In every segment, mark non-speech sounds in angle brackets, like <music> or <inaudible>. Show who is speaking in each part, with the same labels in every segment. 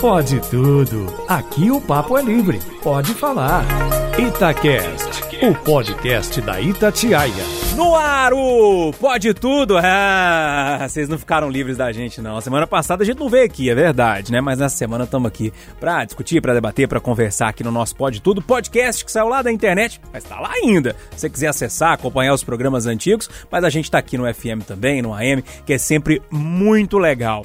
Speaker 1: Pode tudo. Aqui o papo é livre. Pode falar. Itacast, o podcast da Itatiaia.
Speaker 2: No ar, Pode Tudo! Ah, vocês não ficaram livres da gente, não. Semana passada a gente não veio aqui, é verdade, né? Mas nessa semana estamos aqui pra discutir, pra debater, pra conversar aqui no nosso Pode Tudo, podcast que saiu lá da internet, mas tá lá ainda. Se você quiser acessar, acompanhar os programas antigos, mas a gente tá aqui no FM também, no AM, que é sempre muito legal.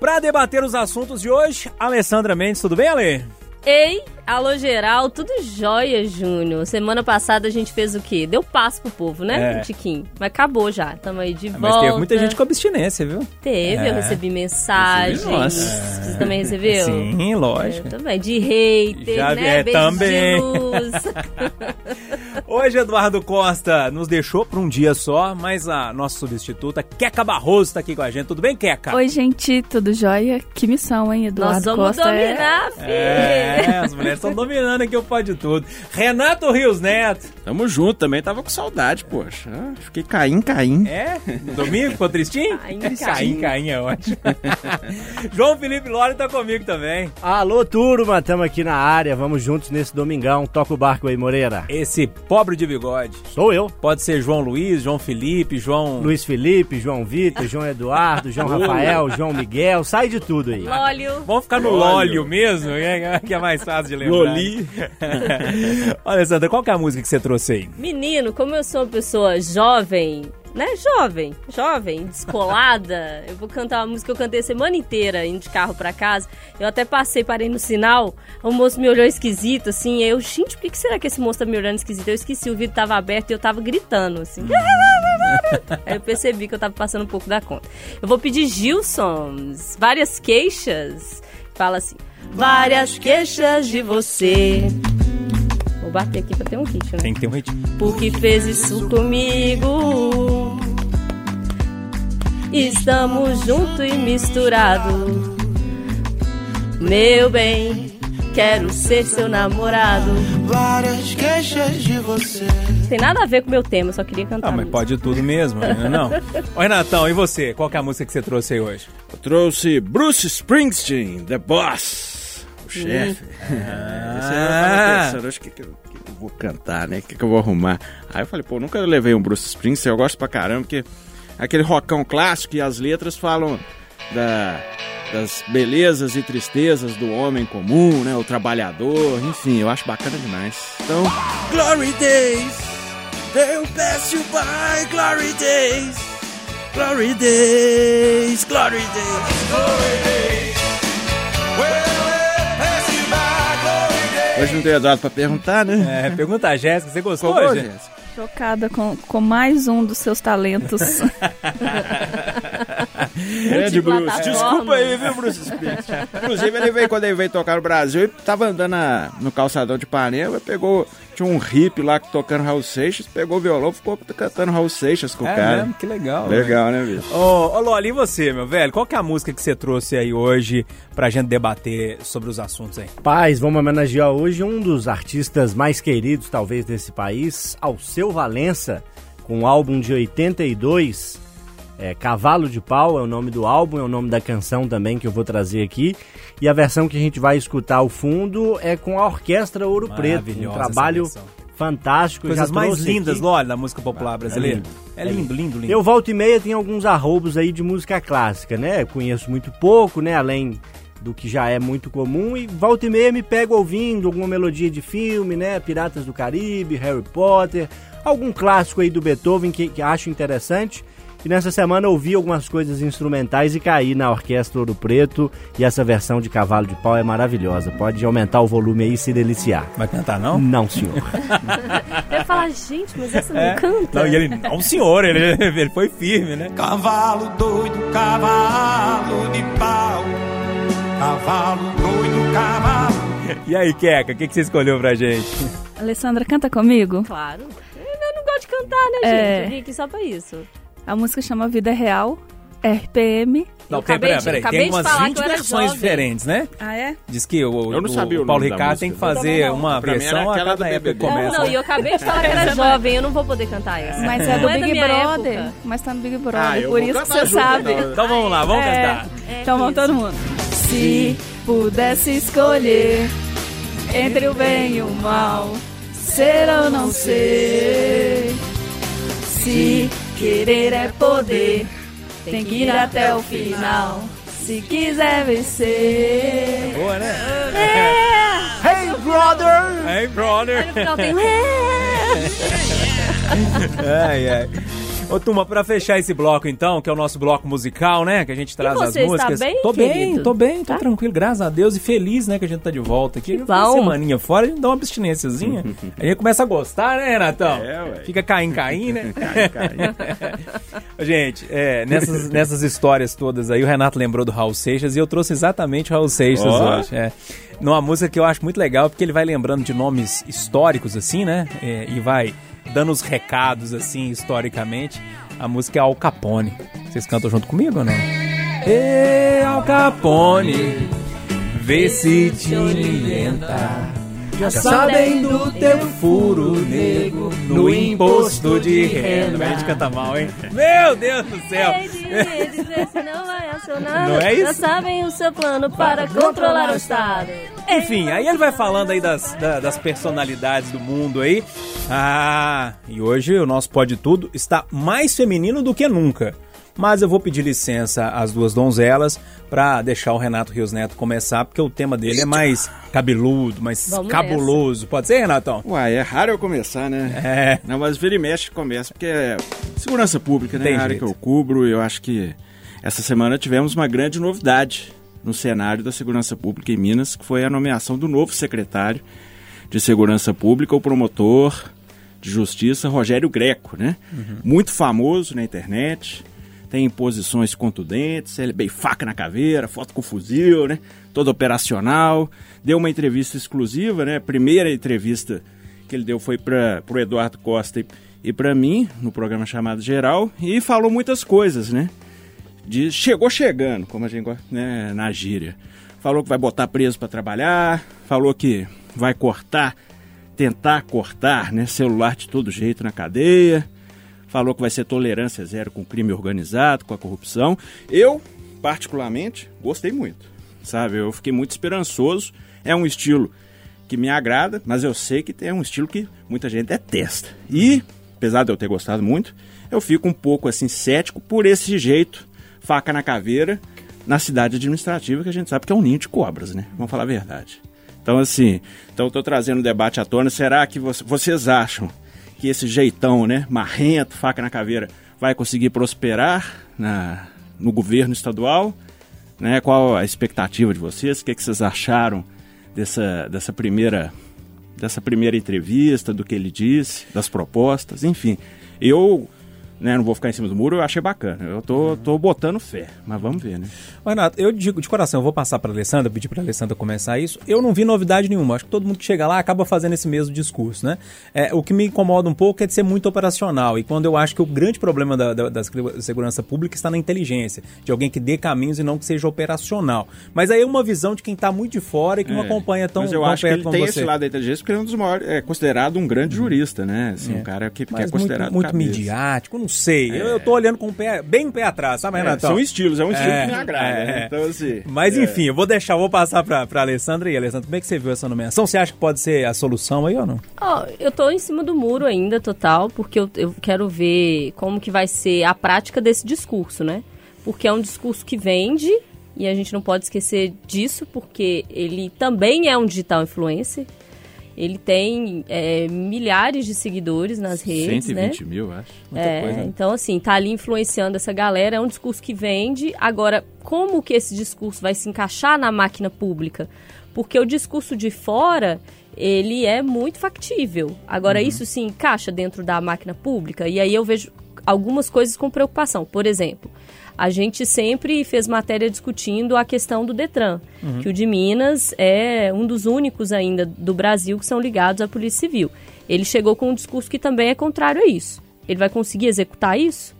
Speaker 2: Pra debater os assuntos de hoje, Alessandra Mendes, tudo bem, Ale?
Speaker 3: Ei, alô geral, tudo jóia, Júnior. Semana passada a gente fez o quê? Deu passo pro povo, né,
Speaker 2: É.
Speaker 3: Tiquinho? Mas acabou já, tamo aí de
Speaker 2: Ah,
Speaker 3: volta.
Speaker 2: Mas teve muita gente com abstinência, viu?
Speaker 3: Teve, eu
Speaker 2: É.
Speaker 3: recebi mensagens.
Speaker 2: Recebi, nossa.
Speaker 3: Você também recebeu?
Speaker 2: Sim, lógico.
Speaker 3: Eu também, de hater,
Speaker 2: Já vi-
Speaker 3: né?
Speaker 2: é, também. <laughs> Hoje Eduardo Costa nos deixou por um dia só, mas a nossa substituta, Queca Barroso, tá aqui com a gente. Tudo bem, Queca?
Speaker 4: Oi, gente, tudo jóia? Que missão, hein, Eduardo
Speaker 3: Nós vamos
Speaker 4: Costa? é-
Speaker 3: dominar, filho.
Speaker 2: É, as mulheres estão dominando aqui o Pode Tudo. Renato Rios Neto.
Speaker 5: Tamo junto, também tava com saudade, poxa. Ah, Fiquei caim, caim.
Speaker 2: É? Domingo ficou tristinho?
Speaker 3: Caim,
Speaker 2: Caim,
Speaker 3: caim.
Speaker 2: É ótimo. <laughs> João Felipe Lora tá comigo também.
Speaker 6: Alô, turma, tamo aqui na área, vamos juntos nesse domingão. Toca o barco aí, Moreira.
Speaker 2: Esse pobre de bigode.
Speaker 6: Sou eu.
Speaker 2: Pode ser João Luiz, João Felipe, João...
Speaker 6: Luiz Felipe, João Vitor, João Eduardo, João <laughs> Rafael, João Miguel, sai de tudo aí.
Speaker 3: Lólio.
Speaker 2: Vamos ficar no Lólio mesmo, que é mais fácil de lembrar.
Speaker 5: Loli. <laughs>
Speaker 2: Olha, Sandra, qual que é a música que você trouxe aí?
Speaker 3: Menino, como eu sou uma pessoa jovem, né? Jovem, jovem, descolada, <laughs> eu vou cantar uma música que eu cantei a semana inteira indo de carro pra casa. Eu até passei, parei no sinal, o moço me olhou esquisito, assim. Eu, gente, por que, que será que esse moço tá me olhando esquisito? Eu esqueci, o vidro tava aberto e eu tava gritando, assim. <laughs> Aí eu percebi que eu tava passando um pouco da conta. Eu vou pedir Gilsons, várias queixas. Fala assim: Várias queixas de você. Vou bater aqui pra ter um hit, né?
Speaker 2: Tem que ter um ritmo.
Speaker 3: Por que fez isso comigo? Estamos junto e misturado. Meu bem, quero ser seu namorado.
Speaker 7: Várias queixas de você.
Speaker 3: Tem nada a ver com o meu tema, só queria cantar.
Speaker 2: Ah, mas pode tudo mesmo, né? não? <laughs> Ô, Renatão, e você? Qual que é a música que você trouxe aí hoje?
Speaker 5: Eu trouxe Bruce Springsteen, The Boss, chefe. Esse aí eu tava pensando, acho que, que, eu, que eu vou cantar, né? O que, que eu vou arrumar? Aí eu falei, pô, nunca levei um Bruce Springsteen, eu gosto pra caramba, porque aquele rockão clássico e as letras falam da, das belezas e tristezas do homem comum, né? O trabalhador, enfim, eu acho bacana demais. Então, Glory Days, they'll pass you by, Glory Days, Glory Days, Glory Days. Hoje não tem Eduardo pra perguntar, né?
Speaker 2: É, pergunta a Jéssica, você gostou,
Speaker 5: favor,
Speaker 2: Jéssica?
Speaker 4: Chocada com, com mais um dos seus talentos. <laughs>
Speaker 5: Grande Bruce.
Speaker 3: Multiplataforma.
Speaker 5: Desculpa aí, viu, Bruce Springsteen. Inclusive, ele veio quando ele veio tocar no Brasil e tava andando na- no calçadão de Ipanema, pegou. Tinha um hippie lá tocando Raul Seixas, pegou o violão, ficou cantando Raul Seixas com o
Speaker 2: É
Speaker 5: cara.
Speaker 2: mesmo? Que legal.
Speaker 5: Legal, né, bicho?
Speaker 2: Ô, ô Loli, e você, meu velho? Qual que é a música que você trouxe aí hoje pra gente debater sobre os assuntos aí?
Speaker 6: Paz, vamos homenagear hoje um dos artistas mais queridos, talvez, desse país, Alceu Valença, com um álbum de 82. É, Cavalo de Pau é o nome do álbum, é o nome da canção também que eu vou trazer aqui. E a versão que a gente vai escutar ao fundo é com a Orquestra Ouro Preto. Um trabalho fantástico.
Speaker 2: Coisas mais lindas,
Speaker 6: aqui.
Speaker 2: Loli, da música popular brasileira.
Speaker 6: lindo.
Speaker 2: É lindo, lindo, lindo.
Speaker 6: Eu volto e meia tem alguns arroubos aí de música clássica, né? Conheço muito pouco, né? Além do que já é muito comum. E volta e meia me pego ouvindo alguma melodia de filme, né? Piratas do Caribe, Harry Potter, algum clássico aí do Beethoven que, que acho interessante. E nessa semana ouvi algumas coisas instrumentais e caí na Orquestra Ouro Preto. E essa versão de Cavalo de Pau é maravilhosa. Pode aumentar o volume aí e se deliciar.
Speaker 2: Vai cantar, não?
Speaker 6: Não, senhor. <laughs>
Speaker 3: Eu ia falar, gente, mas essa
Speaker 2: É.
Speaker 3: não canta.
Speaker 2: Não, e ele, não, senhor, ele, <laughs> ele foi firme, né?
Speaker 7: Cavalo doido, cavalo de pau. Cavalo doido, cavalo.
Speaker 2: E aí, Queca, o que, que você escolheu pra gente?
Speaker 4: Alessandra, canta comigo.
Speaker 3: Claro. Eu não gosto de cantar, né, gente?
Speaker 4: É.
Speaker 3: Eu vim aqui só pra isso.
Speaker 4: A música chama Vida Real, RPM.
Speaker 2: Não, peraí,
Speaker 3: de-
Speaker 2: peraí,
Speaker 3: acabei
Speaker 2: tem umas
Speaker 3: falar
Speaker 2: 20
Speaker 3: que eu era
Speaker 2: versões
Speaker 3: jovem.
Speaker 2: diferentes, né?
Speaker 4: Ah, é?
Speaker 2: Diz que o,
Speaker 5: Eu não
Speaker 2: o-
Speaker 5: sabia o
Speaker 2: Paulo Ricardo tem que fazer
Speaker 5: Não, não, não.
Speaker 2: uma
Speaker 5: Pra mim
Speaker 2: versão a
Speaker 5: aquela
Speaker 2: cada
Speaker 5: do
Speaker 2: época começa.
Speaker 3: Não, não, e eu acabei de falar que era jovem, eu não vou poder cantar essa.
Speaker 4: Mas é do
Speaker 3: é
Speaker 4: Big Brother.
Speaker 3: época.
Speaker 4: Mas tá no Big Brother,
Speaker 5: Ah, eu
Speaker 4: por isso que você
Speaker 5: junto,
Speaker 4: sabe.
Speaker 5: então.
Speaker 2: Então vamos lá, vamos
Speaker 4: É.
Speaker 2: cantar.
Speaker 3: É
Speaker 4: Então vamos todo mundo. Se pudesse escolher entre o bem e o mal, ser ou não ser. Se querer é poder, tem que ir até o final. Se quiser vencer.
Speaker 2: Boa, né?
Speaker 3: É. <laughs>
Speaker 6: Hey, brother!
Speaker 2: Hey, brother!
Speaker 3: No final tem um <laughs>
Speaker 2: ai, ai. Ô, turma, pra fechar esse bloco, então, que é o nosso bloco musical, né? Que a gente traz
Speaker 3: você
Speaker 2: as
Speaker 3: está
Speaker 2: músicas.
Speaker 3: bem,
Speaker 2: tô bem,
Speaker 3: querido?
Speaker 2: tô bem, tô
Speaker 3: Tá?
Speaker 2: tranquilo, graças a Deus. E feliz, né, que a gente tá de volta aqui.
Speaker 3: Que
Speaker 2: Uma semaninha fora, a gente dá uma abstinênciazinha. a gente começa a gostar, né, Renatão?
Speaker 5: É, ué.
Speaker 2: Fica caindo, caindo, né?
Speaker 5: Cai, <laughs>
Speaker 2: Gente, é, nessas, nessas histórias todas aí, o Renato lembrou do Raul Seixas e eu trouxe exatamente o Raul Seixas
Speaker 5: Ó.
Speaker 2: hoje. É. Numa música que eu acho muito legal, porque ele vai lembrando de nomes históricos, assim, né? É, e vai dando os recados, assim, historicamente. A música é Al Capone. Vocês cantam junto comigo ou não? Al Capone, vê se te orienta. Já sabem do teu furo negro no imposto de renda. A gente canta mal, hein? <laughs> Meu Deus do céu!
Speaker 3: não vai acionar.
Speaker 2: Não é isso?
Speaker 3: Já sabem o seu plano para controlar o Estado.
Speaker 2: Enfim, aí ele vai falando aí das, da- das personalidades do mundo aí. Ah, e hoje o nosso Pode Tudo está mais feminino do que nunca. Mas eu vou pedir licença às duas donzelas pra deixar o Renato Rios Neto começar, porque o tema dele é mais cabeludo, mais
Speaker 3: Vamos
Speaker 2: cabuloso. Pode ser, Renatão?
Speaker 5: Uai, é raro eu começar, né?
Speaker 2: É.
Speaker 5: Não, mas vira e mexe começa, porque é segurança pública, né?
Speaker 2: Tem
Speaker 5: a área que eu cubro, eu acho que essa semana tivemos uma grande novidade no cenário da segurança pública em Minas, que foi a nomeação do novo secretário de segurança pública, o promotor de justiça, Rogério Greco, né? Muito famoso na internet, tem posições contundentes, ele bem faca na caveira, foto com fuzil, né? Todo operacional. Deu uma entrevista exclusiva, né? Primeira entrevista que ele deu foi para o Eduardo Costa e, e para mim, no programa chamado Geral, e falou muitas coisas, né? De, chegou chegando, como a gente gosta, né, na gíria. Falou que vai botar preso para trabalhar, falou que vai cortar, tentar cortar, né, celular de todo jeito na cadeia. Falou que vai ser tolerância zero com o crime organizado, com a corrupção. Eu, particularmente, gostei muito, sabe? Eu fiquei muito esperançoso. É um estilo que me agrada, mas eu sei que é um estilo que muita gente detesta. E, apesar de eu ter gostado muito, eu fico um pouco assim cético por esse jeito, faca na caveira, na cidade administrativa, que a gente sabe que é um ninho de cobras, né? Vamos falar a verdade. Então, assim, então tô trazendo o debate à tona. Será que vo- vocês acham que esse jeitão, né, marrento, faca na caveira, vai conseguir prosperar na, no governo estadual? Né? Qual a expectativa de vocês? O que, que vocês acharam dessa, dessa primeira dessa primeira entrevista, do que ele disse, das propostas, enfim. Eu né, não vou ficar em cima do muro, eu achei bacana. Eu tô, tô botando fé, mas vamos ver, né?
Speaker 2: Renato, eu digo de coração, eu vou passar para Alessandra, pedir para Alessandra começar isso. Eu não vi novidade nenhuma. Acho que todo mundo que chega lá acaba fazendo esse mesmo discurso, né? É, o que me incomoda um pouco é de ser muito operacional. E quando eu acho que o grande problema da, da, da segurança pública está na inteligência, de alguém que dê caminhos e não que seja operacional. Mas aí é uma visão de quem está muito de fora e que não
Speaker 5: É,
Speaker 2: acompanha tão,
Speaker 5: Mas eu
Speaker 2: tão
Speaker 5: acho que ele tem
Speaker 2: você.
Speaker 5: esse lado da inteligência porque ele é um maiores, é considerado um grande jurista, né? Assim, um cara que, que é considerado
Speaker 2: muito, muito
Speaker 5: cabeça.
Speaker 2: midiático, não sei. Eu, eu tô olhando com o pé, bem o pé atrás, sabe,
Speaker 5: É,
Speaker 2: Renatão?
Speaker 5: são estilos, é um estilo
Speaker 2: É,
Speaker 5: que me agrada,
Speaker 2: é,
Speaker 5: né?
Speaker 2: é.
Speaker 5: Então, assim...
Speaker 2: Mas
Speaker 5: é.
Speaker 2: enfim, eu vou deixar, vou passar pra, pra Alessandra. E Alessandra, como é que você viu essa nomeação? Você acha que pode ser a solução aí ou não?
Speaker 3: Ó, eu tô em cima do muro ainda, total, porque eu, eu quero ver como que vai ser a prática desse discurso, né? Porque é um discurso que vende, e a gente não pode esquecer disso, porque ele também é um digital influencer. Ele tem é, milhares de seguidores nas redes,
Speaker 5: 120
Speaker 3: né?
Speaker 5: mil, acho.
Speaker 2: Muita
Speaker 3: É,
Speaker 2: coisa.
Speaker 3: Então, assim, tá ali influenciando essa galera, é um discurso que vende. Agora, como que esse discurso vai se encaixar na máquina pública? Porque o discurso de fora, ele é muito factível. Agora, isso se encaixa dentro da máquina pública? E aí eu vejo algumas coisas com preocupação. Por exemplo, a gente sempre fez matéria discutindo a questão do Detran, que o de Minas é um dos únicos ainda do Brasil que são ligados à Polícia Civil. Ele chegou com um discurso que também é contrário a isso. Ele vai conseguir executar isso?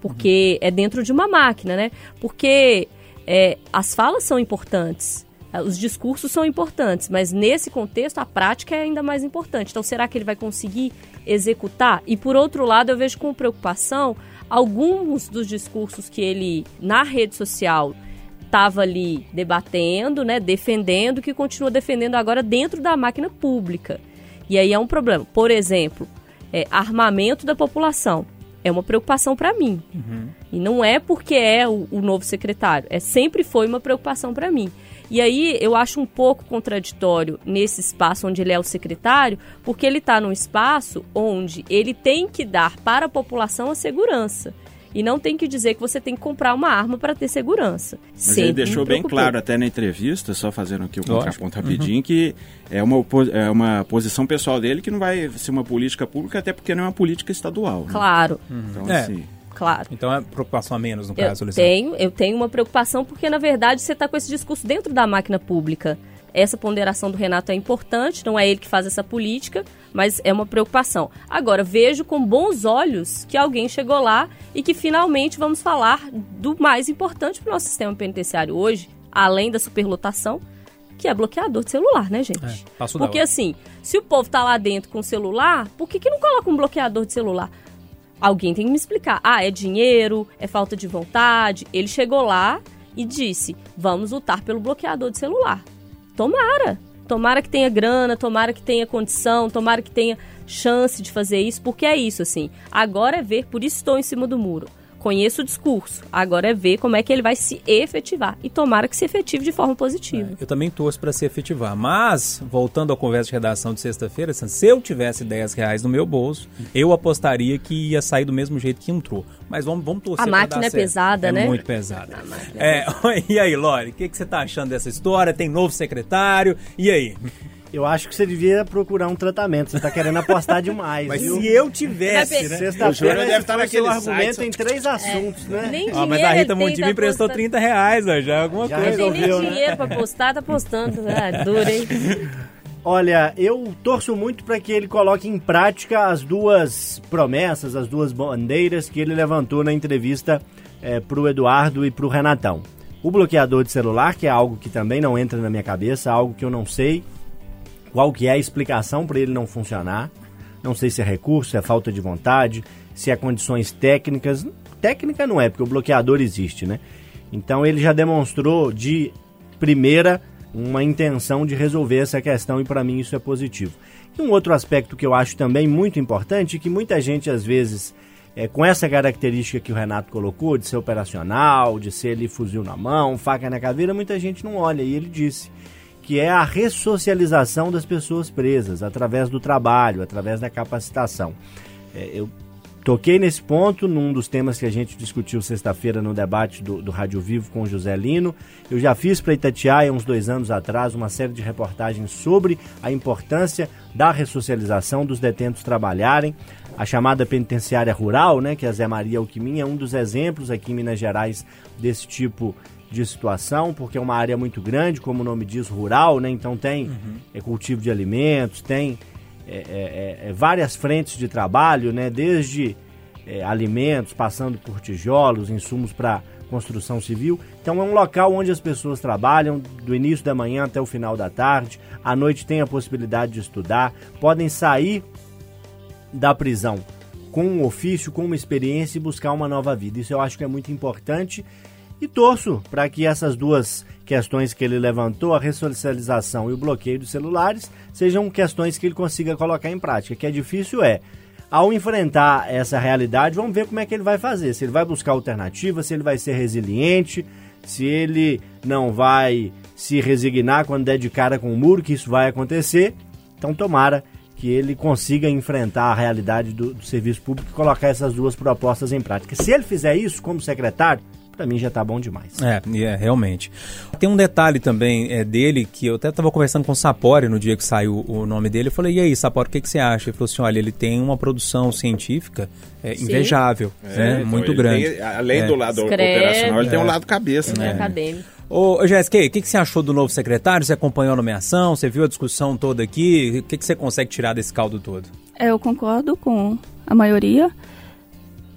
Speaker 3: Porque é dentro de uma máquina, né? Porque é, as falas são importantes, eh, os discursos são importantes, mas nesse contexto a prática é ainda mais importante. Então, será que ele vai conseguir executar? E por outro lado, eu vejo com preocupação alguns dos discursos que ele, na rede social, estava ali debatendo, né, defendendo, que continua defendendo agora dentro da máquina pública. E aí é um problema. Por exemplo, é, armamento da população. É uma preocupação para mim.
Speaker 2: Uhum.
Speaker 3: E não é porque é o, o novo secretário. É sempre foi uma preocupação para mim. E aí eu acho um pouco contraditório nesse espaço onde ele é o secretário, porque ele está num espaço onde ele tem que dar para a população a segurança. E não tem que dizer que você tem que comprar uma arma para ter segurança.
Speaker 5: Mas
Speaker 3: Sempre
Speaker 5: ele deixou bem claro até na entrevista, só fazendo aqui o contraponto rapidinho, que é uma, é uma posição pessoal dele que não vai ser uma política pública, até porque não é uma política estadual. né?
Speaker 3: Claro,
Speaker 5: Então,
Speaker 2: É.
Speaker 5: assim,
Speaker 3: claro.
Speaker 2: Então é preocupação a menos, no
Speaker 3: Eu
Speaker 2: caso,
Speaker 3: tenho, eu tenho uma preocupação porque, na verdade, você está com esse discurso dentro da máquina pública. Essa ponderação do Renato é importante, não é ele que faz essa política, mas é uma preocupação. Agora, vejo com bons olhos que alguém chegou lá e que finalmente vamos falar do mais importante para o nosso sistema penitenciário hoje, além da superlotação, que é bloqueador de celular, né, gente?
Speaker 2: É,
Speaker 3: Porque assim, se o povo tá lá dentro com o celular, por que, que não coloca um bloqueador de celular? Alguém tem que me explicar. Ah, é dinheiro, é falta de vontade. Ele chegou lá e disse: vamos lutar pelo bloqueador de celular. Tomara. Tomara que tenha grana, tomara que tenha condição, tomara que tenha chance de fazer isso, porque é isso, assim. Agora é ver, por isso estou em cima do muro. Conheço o discurso, agora é ver como é que ele vai se efetivar. E tomara que se efetive de forma positiva.
Speaker 2: Eu também torço para se efetivar. Mas, voltando à conversa de redação de sexta-feira, se eu tivesse 10 reais no meu bolso, eu apostaria que ia sair do mesmo jeito que entrou. Mas vamos, vamos torcer
Speaker 3: A máquina é
Speaker 2: certo.
Speaker 3: pesada,
Speaker 2: é
Speaker 3: né?
Speaker 2: muito pesada. É, <laughs> e aí, Lore, o que, que você tá achando dessa história? Tem novo secretário? E aí?
Speaker 6: Eu acho que você devia procurar um tratamento. Você tá querendo apostar demais,
Speaker 2: Mas
Speaker 6: viu?
Speaker 2: se eu tivesse, né?
Speaker 6: Sexta-feira
Speaker 5: deve
Speaker 6: esse
Speaker 5: estar naquele
Speaker 6: argumento
Speaker 5: site,
Speaker 6: em três assuntos, né?
Speaker 3: Nem
Speaker 2: Ó, mas
Speaker 3: dinheiro
Speaker 2: a Rita
Speaker 3: tá
Speaker 2: me emprestou
Speaker 3: postando.
Speaker 2: 30 reais, ó, já é alguma
Speaker 6: Já
Speaker 2: coisa.
Speaker 3: Não tem nem
Speaker 6: né?
Speaker 3: dinheiro pra postar, tá postando. Ah, duro, hein?
Speaker 6: Olha, eu torço muito para que ele coloque em prática as duas promessas, as duas bandeiras que ele levantou na entrevista é, para o Eduardo e para o Renatão. O bloqueador de celular, que é algo que também não entra na minha cabeça, algo que eu não sei qual que é a explicação para ele não funcionar. Não sei se é recurso, se é falta de vontade, se é condições técnicas. Técnica não é, porque o bloqueador existe, né? Então ele já demonstrou de primeira uma intenção de resolver essa questão e para mim isso é positivo. E um outro aspecto que eu acho também muito importante, que muita gente às vezes é, com essa característica que o Renato colocou, de ser operacional, de ser ali fuzil na mão, faca na caveira, muita gente não olha. E ele disse que é a ressocialização das pessoas presas, através do trabalho, através da capacitação. É, eu toquei nesse ponto num dos temas que a gente discutiu sexta-feira no debate do, do Rádio Vivo com o José Lino. Eu já fiz para Itatiaia, uns dois anos atrás, uma série de reportagens sobre a importância da ressocialização dos detentos trabalharem. A chamada penitenciária rural, né, que a Zé Maria Alquimim é um dos exemplos aqui em Minas Gerais desse tipo de situação, porque é uma área muito grande, como o nome diz, rural, né? Então tem é, cultivo de alimentos, tem é, é, é, várias frentes de trabalho, né? Desde é, alimentos, passando por tijolos, insumos para construção civil. Então é um local onde as pessoas trabalham do início da manhã até o final da tarde. À noite tem a possibilidade de estudar, podem sair da prisão com um ofício, com uma experiência e buscar uma nova vida. Isso eu acho que é muito importante e torço para que essas duas questões que ele levantou, a ressocialização e o bloqueio dos celulares, sejam questões que ele consiga colocar em prática. Que é difícil é. Ao enfrentar essa realidade, vamos ver como é que ele vai fazer. Se ele vai buscar alternativas, se ele vai ser resiliente, se ele não vai se resignar quando der de cara com o muro, que isso vai acontecer. Então tomara que ele consiga enfrentar a realidade do, do serviço público e colocar essas duas propostas em prática. Se ele fizer isso como secretário, para mim já tá bom demais.
Speaker 2: É, é, realmente. Tem um detalhe também é, dele que eu até estava conversando com o Sapori no dia que saiu o nome dele. Eu falei, e aí, Sapori, o que, que você acha? Ele falou assim: olha, ele tem uma produção científica é, invejável, né?
Speaker 5: então
Speaker 2: muito grande.
Speaker 5: tem, além
Speaker 2: É.
Speaker 5: do lado
Speaker 3: Escreve.
Speaker 5: operacional, ele tem um lado cabeça,
Speaker 3: É
Speaker 5: né?
Speaker 3: acadêmico.
Speaker 2: Ô, Jéssica, o que, que você achou do novo secretário? Você acompanhou a nomeação? Você viu a discussão toda aqui? O que, que você consegue tirar desse caldo todo?
Speaker 4: É, Eu concordo com a maioria.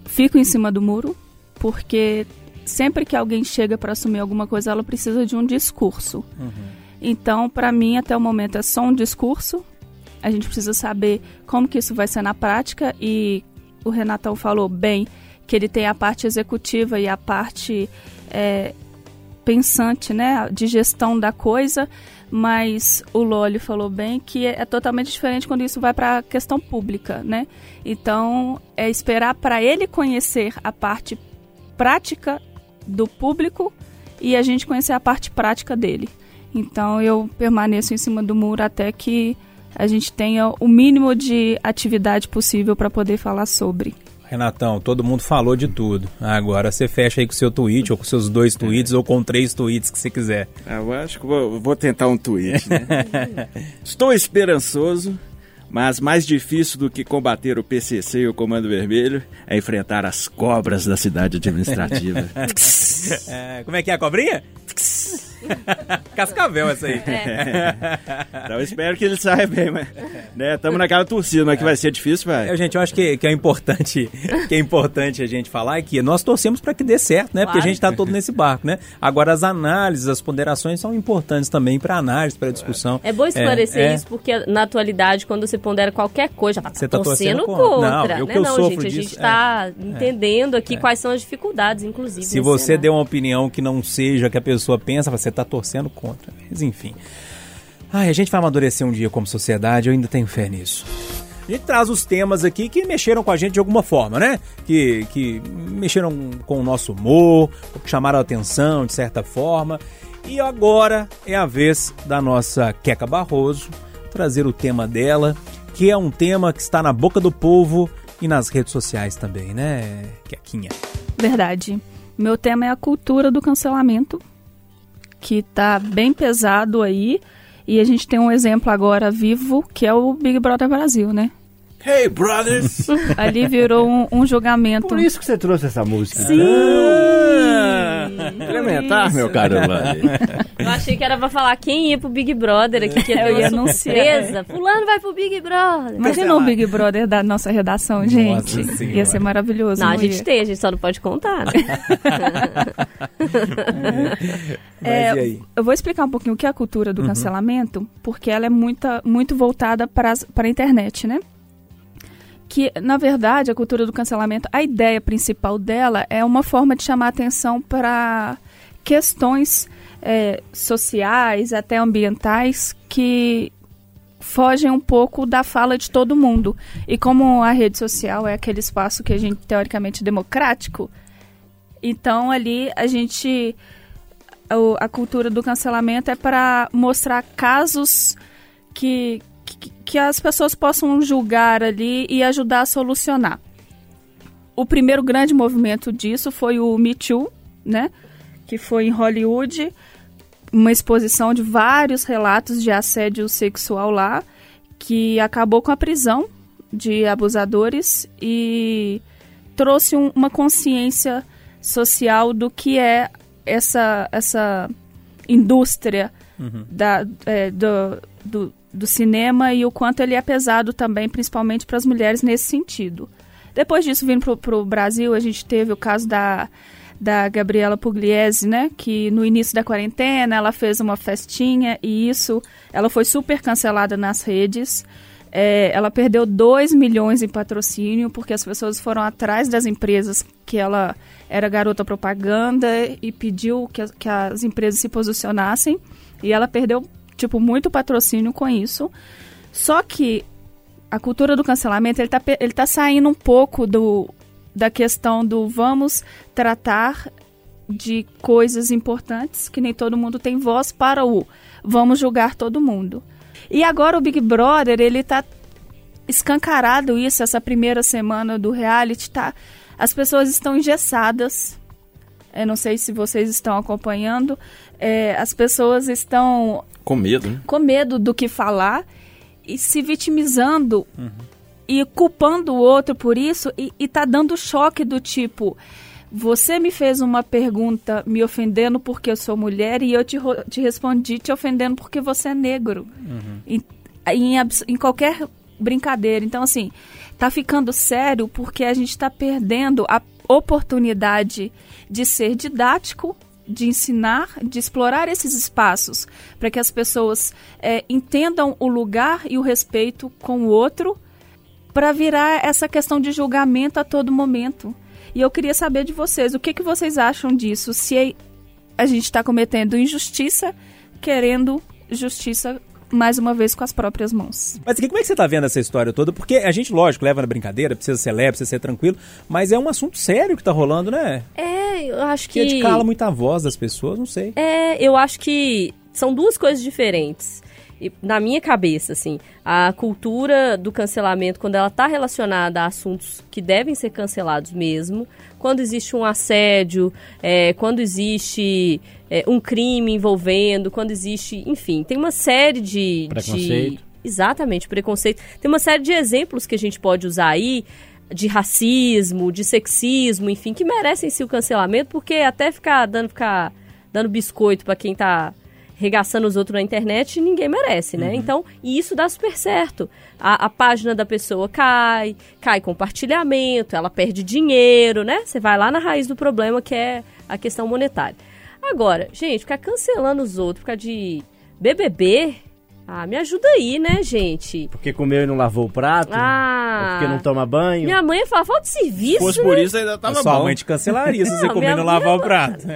Speaker 4: Fico em cima do muro, porque sempre que alguém chega para assumir alguma coisa, ela precisa de um discurso. Então, para mim, até o momento é só um discurso. A gente precisa saber como que isso vai ser na prática e o Renatão falou bem que ele tem a parte executiva e a parte é, pensante, né, de gestão da coisa, mas o Loli falou bem que é, é totalmente diferente quando isso vai para a questão pública, né? Então, é esperar para ele conhecer a parte prática do público e a gente conhecer a parte prática dele. Então, eu permaneço em cima do muro até que a gente tenha o mínimo de atividade possível para poder falar sobre.
Speaker 2: Renatão, todo mundo falou de tudo. Agora você fecha aí com o seu tweet, ou com seus dois tweets, ou com três tweets que você quiser.
Speaker 5: Ah, eu acho que vou, vou tentar um tweet, né? <laughs> Estou esperançoso, mas mais difícil do que combater o PCC e o Comando Vermelho é enfrentar as cobras da cidade administrativa. <laughs>
Speaker 2: É, como é que é a cobrinha? <laughs> Cascavel essa aí. <laughs>
Speaker 5: então eu espero que ele saia bem, mas né, estamos naquela torcida, mas que vai ser difícil, vai.
Speaker 2: Eu, gente, eu acho que, que é importante que é importante a gente falar que nós torcemos para que dê certo, né? Porque a gente está todo nesse barco, né? Agora as análises, as ponderações são importantes também para análise, para discussão.
Speaker 3: É bom esclarecer é, isso porque na atualidade quando você pondera qualquer coisa, já
Speaker 2: você tá torcendo,
Speaker 3: torcendo contra,
Speaker 2: não,
Speaker 3: né?
Speaker 2: Eu que eu
Speaker 3: não,
Speaker 2: sofro
Speaker 3: gente,
Speaker 2: disso,
Speaker 3: a gente está
Speaker 2: é,
Speaker 3: entendendo aqui quais são as dificuldades, inclusive.
Speaker 2: Se você deu uma opinião que não seja que a pessoa pensa, você está torcendo contra. Mas enfim. Ai, a gente vai amadurecer um dia como sociedade, eu ainda tenho fé nisso. A gente traz os temas aqui que mexeram com a gente de alguma forma, né? Que, que mexeram com o nosso humor, que chamaram a atenção de certa forma. E agora é a vez da nossa Queca Barroso trazer o tema dela, que é um tema que está na boca do povo e nas redes sociais também, né, Quequinha?
Speaker 4: Verdade. Meu tema é a cultura do cancelamento, que tá bem pesado aí. E a gente tem um exemplo agora vivo, que é o Big Brother Brasil, né?
Speaker 5: Hey, brothers! <laughs>
Speaker 4: Ali virou um, um julgamento.
Speaker 6: Por isso que você trouxe essa música.
Speaker 4: Sim!
Speaker 5: Ah, Elementar, meu caro.
Speaker 3: Eu achei que era pra falar quem ia pro Big Brother aqui, que ia
Speaker 4: Eu ia
Speaker 3: uma
Speaker 4: anunciar.
Speaker 3: surpresa. Fulano vai pro Big Brother.
Speaker 4: Imagina o Big Brother da nossa redação, gente.
Speaker 2: Senhora.
Speaker 4: Ia ser maravilhoso.
Speaker 3: Não, a
Speaker 4: não
Speaker 3: gente
Speaker 4: ia?
Speaker 3: tem, a gente só não pode contar, né? <laughs>
Speaker 4: É,
Speaker 2: e aí?
Speaker 4: Eu vou explicar um pouquinho o que é a cultura do cancelamento, porque ela é muita, muito voltada para a internet, né? Que, na verdade, a cultura do cancelamento, a ideia principal dela é uma forma de chamar atenção para questões é, sociais, até ambientais, que fogem um pouco da fala de todo mundo. E como a rede social é aquele espaço que a gente, teoricamente, democrático, então ali a gente a cultura do cancelamento é para mostrar casos que, que, que as pessoas possam julgar ali e ajudar a solucionar. O primeiro grande movimento disso foi o Me Too, né? Que foi em Hollywood, uma exposição de vários relatos de assédio sexual lá, que acabou com a prisão de abusadores e trouxe um- uma consciência social do que é essa, essa indústria da, é, do, do, do cinema e o quanto ele é pesado também, principalmente para as mulheres nesse sentido. Depois disso, vindo para o Brasil, a gente teve o caso da, da Gabriela Pugliese, né? Que no início da quarentena ela fez uma festinha e isso, ela foi super cancelada nas redes. É, ela perdeu 2 milhões em patrocínio porque as pessoas foram atrás das empresas que ela era garota propaganda e pediu que, que as empresas se posicionassem e ela perdeu tipo muito patrocínio com isso. Só que a cultura do cancelamento ele tá, ele tá saindo um pouco do da questão do vamos tratar de coisas importantes que nem todo mundo tem voz para o vamos julgar todo mundo. E agora o Big Brother, ele tá escancarado isso, essa primeira semana do reality, tá? As pessoas estão engessadas. Eu não sei se vocês estão acompanhando. É, as pessoas estão
Speaker 5: Com medo, né?
Speaker 4: com medo do que falar e se vitimizando e culpando o outro por isso e, e tá dando choque do tipo você me fez uma pergunta me ofendendo porque eu sou mulher e eu te, te respondi te ofendendo porque você é negro. Em, em, em qualquer brincadeira. Então, assim, tá ficando sério porque a gente está perdendo a oportunidade de ser didático, de ensinar, de explorar esses espaços para que as pessoas eh, entendam o lugar e o respeito com o outro para virar essa questão de julgamento a todo momento. E eu queria saber de vocês, o que, que vocês acham disso? Se é, a gente está cometendo injustiça, querendo justiça mais uma vez com as próprias mãos.
Speaker 2: Mas aqui, como é que você tá vendo essa história toda? Porque a gente, lógico, leva na brincadeira, precisa ser leve, precisa ser tranquilo, mas é um assunto sério que tá rolando, né?
Speaker 3: É, eu acho
Speaker 2: Que,
Speaker 3: que.
Speaker 2: que cala muito a voz das pessoas, não sei.
Speaker 3: É, eu acho que são duas coisas diferentes. E, na minha cabeça, assim, a cultura do cancelamento, quando ela está relacionada a assuntos que devem ser cancelados mesmo, quando existe um assédio, é, quando existe é, um crime envolvendo, quando existe, enfim, tem uma série de.
Speaker 6: Preconceito.
Speaker 3: de exatamente, preconceito. Tem uma série de exemplos que a gente pode usar aí de racismo, de sexismo, enfim, que merecem sim o cancelamento, porque até ficar dando, ficar dando biscoito para quem tá regaçando os outros na internet, ninguém merece, né? Então, e isso dá super certo. A, a página da pessoa cai, cai compartilhamento, ela perde dinheiro, né? Você vai lá na raiz do problema, que é a questão monetária. Agora, gente, ficar cancelando os outros por causa de BBB, ah, me ajuda aí, né, gente?
Speaker 6: Porque comeu e não lavou o prato?
Speaker 3: Ah.
Speaker 6: Ou porque não toma banho?
Speaker 3: Minha mãe fala, falta de serviço,
Speaker 5: Se fosse
Speaker 3: né?
Speaker 5: por isso, ainda
Speaker 2: A
Speaker 5: tava
Speaker 2: sua
Speaker 5: bom.
Speaker 2: mãe te cancelaria se você comer e não lavar o prato.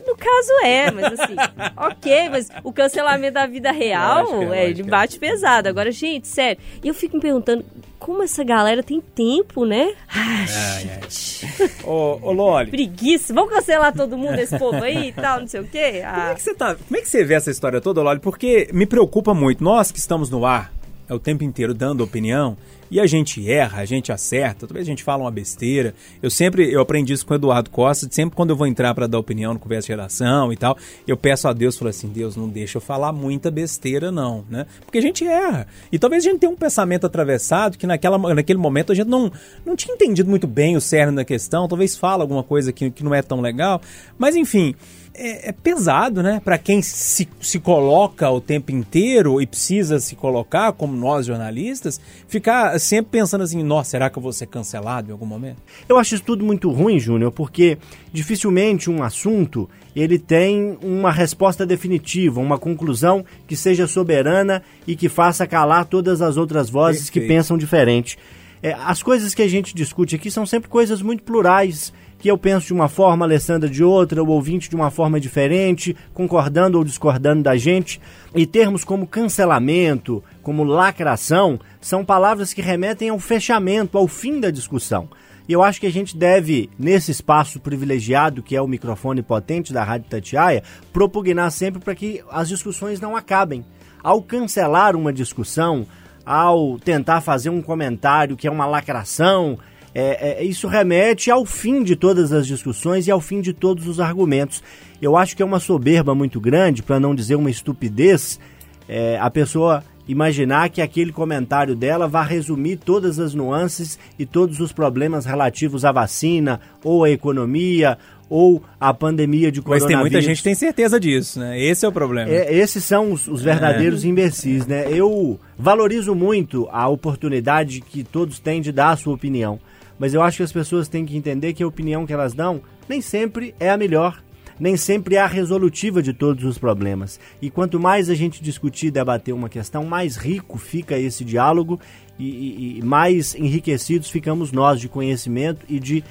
Speaker 3: No caso é, mas assim, <laughs> ok, mas o cancelamento da vida real,
Speaker 2: é
Speaker 3: é, ele
Speaker 2: é.
Speaker 3: bate pesado. Agora, gente, sério, eu fico me perguntando como essa galera tem tempo, né? Ai, gente, <laughs>
Speaker 2: Ô, ô Loli,
Speaker 3: preguiça. Vamos cancelar todo mundo, esse povo aí e tal, não sei o quê?
Speaker 2: Como é
Speaker 3: Ah,
Speaker 2: que você tá? Como é que você vê essa história toda, Loli? Porque me preocupa muito. Nós que estamos no ar o tempo inteiro dando opinião e a gente erra, a gente acerta, talvez a gente fala uma besteira. Eu sempre eu aprendi isso com o Eduardo Costa, sempre quando eu vou entrar para dar opinião no conversa de redação e tal, eu peço a Deus, falo assim, Deus, não deixa eu falar muita besteira não, né? Porque a gente erra. E talvez a gente tenha um pensamento atravessado que naquela, naquele momento a gente não, não tinha entendido muito bem o cerne da questão, talvez fala alguma coisa que, que não é tão legal, mas enfim, é, é pesado, né? Para quem se, se coloca o tempo inteiro e precisa se colocar, como nós jornalistas, ficar sempre pensando assim: nossa, será que eu vou ser cancelado em algum momento?
Speaker 6: Eu acho isso tudo muito ruim, Júnior, porque dificilmente um assunto ele tem uma resposta definitiva, uma conclusão que seja soberana e que faça calar todas as outras vozes que
Speaker 2: Perfeito.
Speaker 6: pensam diferente. É, as coisas que a gente discute aqui são sempre coisas muito plurais, que eu penso de uma forma, a Alessandra de outra, o ouvinte de uma forma diferente, concordando ou discordando da gente. E termos como cancelamento, como lacração, são palavras que remetem ao fechamento, ao fim da discussão. E eu acho que a gente deve, nesse espaço privilegiado que é o microfone potente da Rádio Tatiaia, propugnar sempre para que as discussões não acabem. Ao cancelar uma discussão, ao tentar fazer um comentário que é uma lacração, é, é, isso remete ao fim de todas as discussões e ao fim de todos os argumentos. Eu acho que é uma soberba muito grande, para não dizer uma estupidez, é, a pessoa imaginar que aquele comentário dela vai resumir todas as nuances e todos os problemas relativos à vacina, ou à economia, ou à pandemia de
Speaker 2: Mas
Speaker 6: coronavírus.
Speaker 2: tem muita gente que tem certeza disso, né? Esse é o problema.
Speaker 6: É, esses são os, os verdadeiros imbecis, né? Eu valorizo muito a oportunidade que todos têm de dar a sua opinião. Mas eu acho que as pessoas têm que entender que a opinião que elas dão nem sempre é a melhor. Nem sempre é a resolutiva de todos os problemas. E quanto mais a gente discutir e debater uma questão, mais rico fica esse diálogo e, e- e mais enriquecidos ficamos nós de conhecimento e de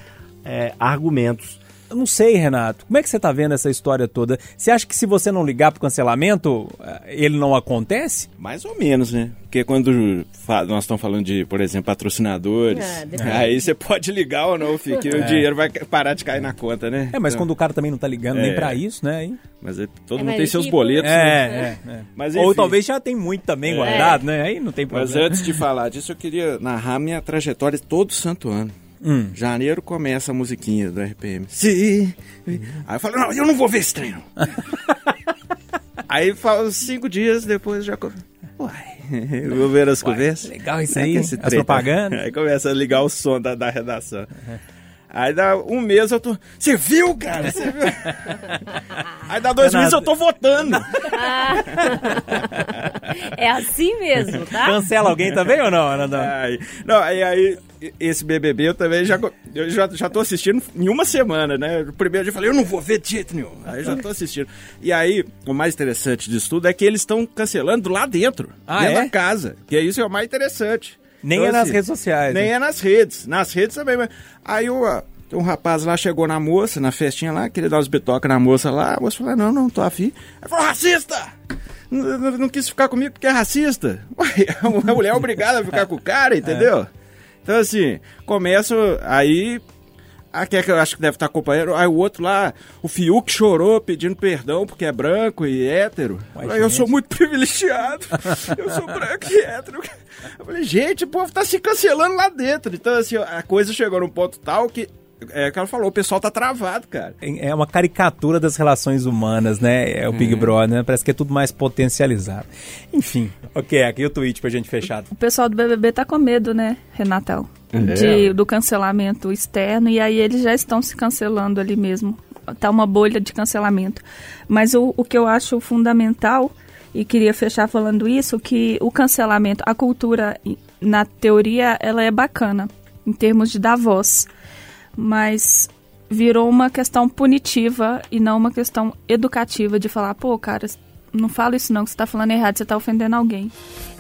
Speaker 6: é, argumentos.
Speaker 2: Eu não sei, Renato. Como é que você tá vendo essa história toda? Você acha que se você não ligar pro cancelamento, eh, ele não acontece?
Speaker 5: Mais ou menos, né? Porque quando nós estamos falando de, por exemplo, patrocinadores,
Speaker 3: É,
Speaker 5: aí você pode ligar ou não, Fique, o <laughs> dinheiro vai parar de cair na conta, né?
Speaker 2: É, mas
Speaker 5: Então,
Speaker 2: quando o cara também não tá ligando nem
Speaker 5: É.
Speaker 2: pra isso, né? hein?
Speaker 5: Mas é- todo
Speaker 3: É,
Speaker 5: mundo
Speaker 3: mas
Speaker 5: tem seus
Speaker 3: tipo-
Speaker 5: boletos, né?
Speaker 2: É, é, é.
Speaker 5: Mas,
Speaker 2: Ou talvez já tem muito também guardado, né? Aí não tem problema.
Speaker 5: Mas antes de falar disso, eu queria narrar minha trajetória todo santo ano.
Speaker 2: Hum.
Speaker 5: Janeiro começa a musiquinha do RPM. Sim. Aí eu falo, não, eu não vou ver esse treino. <laughs> aí fala cinco dias depois já. Uai, eu vou ver as conversas.
Speaker 2: legal isso
Speaker 5: é
Speaker 2: aí,
Speaker 5: é esse
Speaker 2: as
Speaker 5: tá?
Speaker 2: propagandas.
Speaker 5: Aí começa a ligar o som da, da redação. Aí dá um mês eu tô. Você viu, cara? Você viu? <laughs> Aí dá dois
Speaker 2: Renato.
Speaker 5: meses eu tô votando. <laughs>
Speaker 3: é assim mesmo, tá?
Speaker 2: Cancela alguém também ou não, Anandão?
Speaker 5: Aí, não, aí, aí, esse BBB eu também já, eu já, já tô assistindo em uma semana, né? O primeiro dia eu falei, eu não vou ver de jeito nenhum. Aí eu já tô assistindo. E aí, o mais interessante disso tudo é que eles estão cancelando lá dentro,
Speaker 2: Ah,
Speaker 5: dentro
Speaker 2: é?
Speaker 5: da casa. Que é isso é o mais interessante.
Speaker 2: Nem
Speaker 5: Então,
Speaker 2: é nas
Speaker 5: assim,
Speaker 2: redes sociais.
Speaker 5: Nem
Speaker 2: né?
Speaker 5: é nas redes. Nas redes também. Mas... Aí Então um rapaz lá chegou na moça, na festinha lá, queria dar uns bitocas na moça lá. A moça falou: Não, não, tô afim. Aí falou: Racista! Não, não, não quis ficar comigo porque é racista. <laughs> Ué, a mulher é obrigada a ficar com o cara, entendeu? Então, assim, começa aí. A que é que eu acho que deve estar acompanhando. Aí o outro lá, o Fiuk chorou pedindo perdão porque é branco e hétero. Aí eu
Speaker 2: gente.
Speaker 5: sou muito privilegiado. <laughs> eu sou branco e hétero. Eu falei, gente, o povo tá se cancelando lá dentro. Então, assim, a coisa chegou num ponto tal que. É o que ela falou, o pessoal tá travado, cara.
Speaker 2: É uma caricatura das relações humanas, né? É o Big Brother, né? Parece que é tudo mais potencializado. Enfim, ok, aqui o tweet pra gente fechar.
Speaker 4: O pessoal do BBB tá com medo, né, Renatão? De, do cancelamento externo, e aí eles já estão se cancelando ali mesmo. Tá uma bolha de cancelamento. Mas o, o que eu acho fundamental, e queria fechar falando isso, que o cancelamento, a cultura, na teoria, ela é bacana, em termos de dar voz. Mas virou uma questão punitiva e não uma questão educativa de falar, pô, cara, não fala isso não, que você tá falando errado, você tá ofendendo alguém.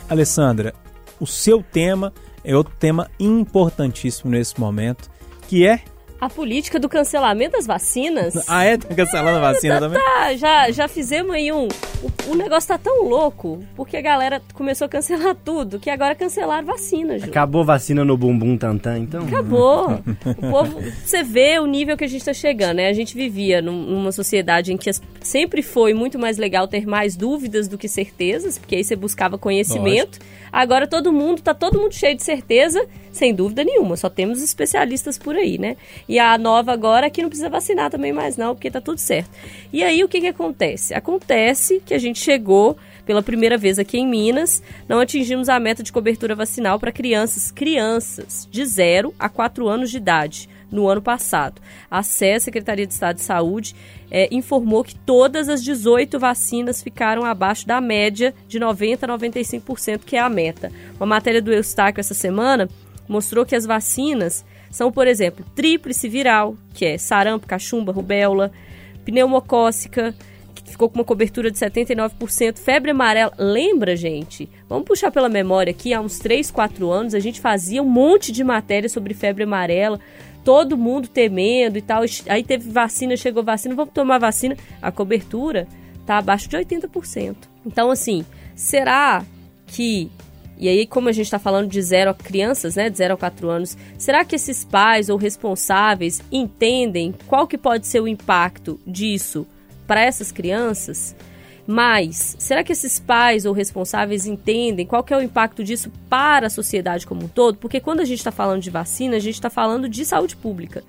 Speaker 2: Alessandra, o seu tema é outro tema importantíssimo nesse momento, que é...
Speaker 3: A política do cancelamento das vacinas.
Speaker 2: Ah, é? Tá cancelando a vacina também?
Speaker 3: Tá, já, já fizemos aí um. O, o negócio tá tão louco, porque a galera começou a cancelar tudo, que agora cancelaram vacina, Ju.
Speaker 6: Acabou vacina no bumbum tantã, então?
Speaker 3: Acabou. <laughs> O povo, você vê o nível que a gente tá chegando, né? A gente vivia num- numa sociedade em que sempre foi muito mais legal ter mais dúvidas do que certezas, porque aí você buscava conhecimento. Agora todo mundo, tá todo mundo cheio de certeza, sem dúvida nenhuma. Só temos especialistas por aí, né? E a nova agora é que não precisa vacinar também mais não, porque tá tudo certo. E aí o que que acontece? Acontece que a gente chegou pela primeira vez aqui em Minas, não atingimos a meta de cobertura vacinal para crianças, crianças de 0 a 4 anos de idade no ano passado. A SE, Secretaria de Estado de Saúde, eh, informou que todas as 18 vacinas ficaram abaixo da média de 90% a 95%, que é a meta. Uma matéria do Eustáquio essa semana mostrou que as vacinas são, por exemplo, tríplice viral, que é sarampo, cachumba, rubéola, pneumocócica, que ficou com uma cobertura de 79%, febre amarela. Lembra, gente? Vamos puxar pela memória aqui, há uns 3, 4 anos a gente fazia um monte de matéria sobre febre amarela, todo mundo temendo e tal. Aí teve vacina, chegou vacina, vamos tomar vacina. A cobertura tá abaixo de 80%. Então, assim, será que e aí, como a gente está falando de zero a crianças, né, de 0 a 4 anos, será que esses pais ou responsáveis entendem qual que pode ser o impacto disso para essas crianças? Mas, será que esses pais ou responsáveis entendem qual que é o impacto disso para a sociedade como um todo? Porque quando a gente está falando de vacina, a gente está falando de saúde pública.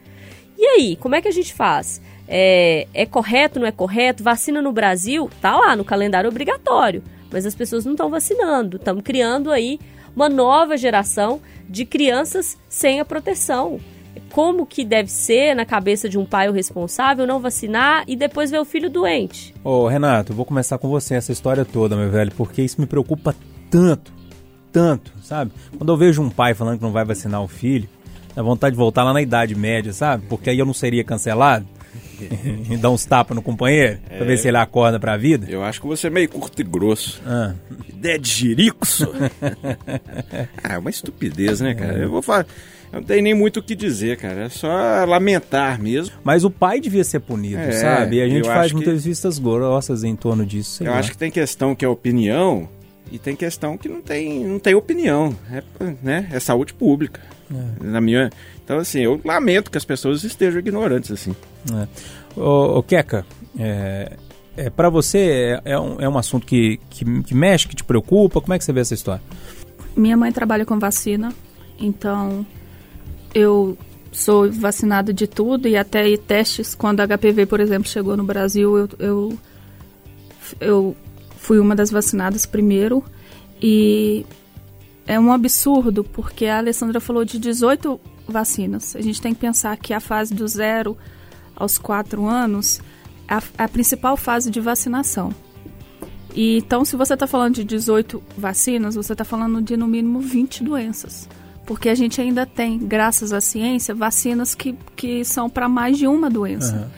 Speaker 3: E aí, como é que a gente faz? É, é correto, não é correto? Vacina no Brasil tá lá no calendário obrigatório, mas as pessoas não estão vacinando. Estamos criando aí uma nova geração de crianças sem a proteção. Como que deve ser na cabeça de um pai ou responsável não vacinar e depois ver o filho doente?
Speaker 2: Ô, Renato, eu vou começar com você essa história toda, meu velho, porque isso me preocupa tanto, tanto, sabe? Quando eu vejo um pai falando que não vai vacinar o filho, dá vontade de voltar lá na Idade Média, sabe? Porque aí eu não seria cancelado <laughs> e dar uns tapas no companheiro pra ver se ele acorda pra vida.
Speaker 5: Eu acho que você é meio curto e grosso.
Speaker 2: Ah,
Speaker 5: Ideia de jirico. <laughs> ah, é uma estupidez, né, cara? Eu vou falar. Eu não tenho nem muito o que dizer, cara. É só lamentar mesmo.
Speaker 2: mas o pai devia ser punido,
Speaker 5: É,
Speaker 2: sabe? E a gente faz
Speaker 5: acho que-
Speaker 2: muitas vistas grossas em torno disso.
Speaker 5: eu
Speaker 2: lá.
Speaker 5: acho que tem questão que é opinião e tem questão que não tem, não tem opinião. É, né? é saúde pública. Na minha. Então, assim, eu lamento que as pessoas estejam ignorantes, assim.
Speaker 2: É. Ô, ô Keka, é, é, para você é, é um, é um assunto que, que, que mexe, que te preocupa? Como é que você vê essa história?
Speaker 4: Minha mãe trabalha com vacina, então eu sou vacinada de tudo e até testes, quando a HPV, por exemplo, chegou no Brasil, eu, eu, eu fui uma das vacinadas primeiro e é um absurdo porque a Alessandra falou de 18 vacinas. A gente tem que pensar que a fase do zero aos 4 anos é a, a principal fase de vacinação. E, então, se você está falando de 18 vacinas, você está falando de no mínimo 20 doenças. Porque a gente ainda tem, graças à ciência, vacinas que, que são para mais de uma doença.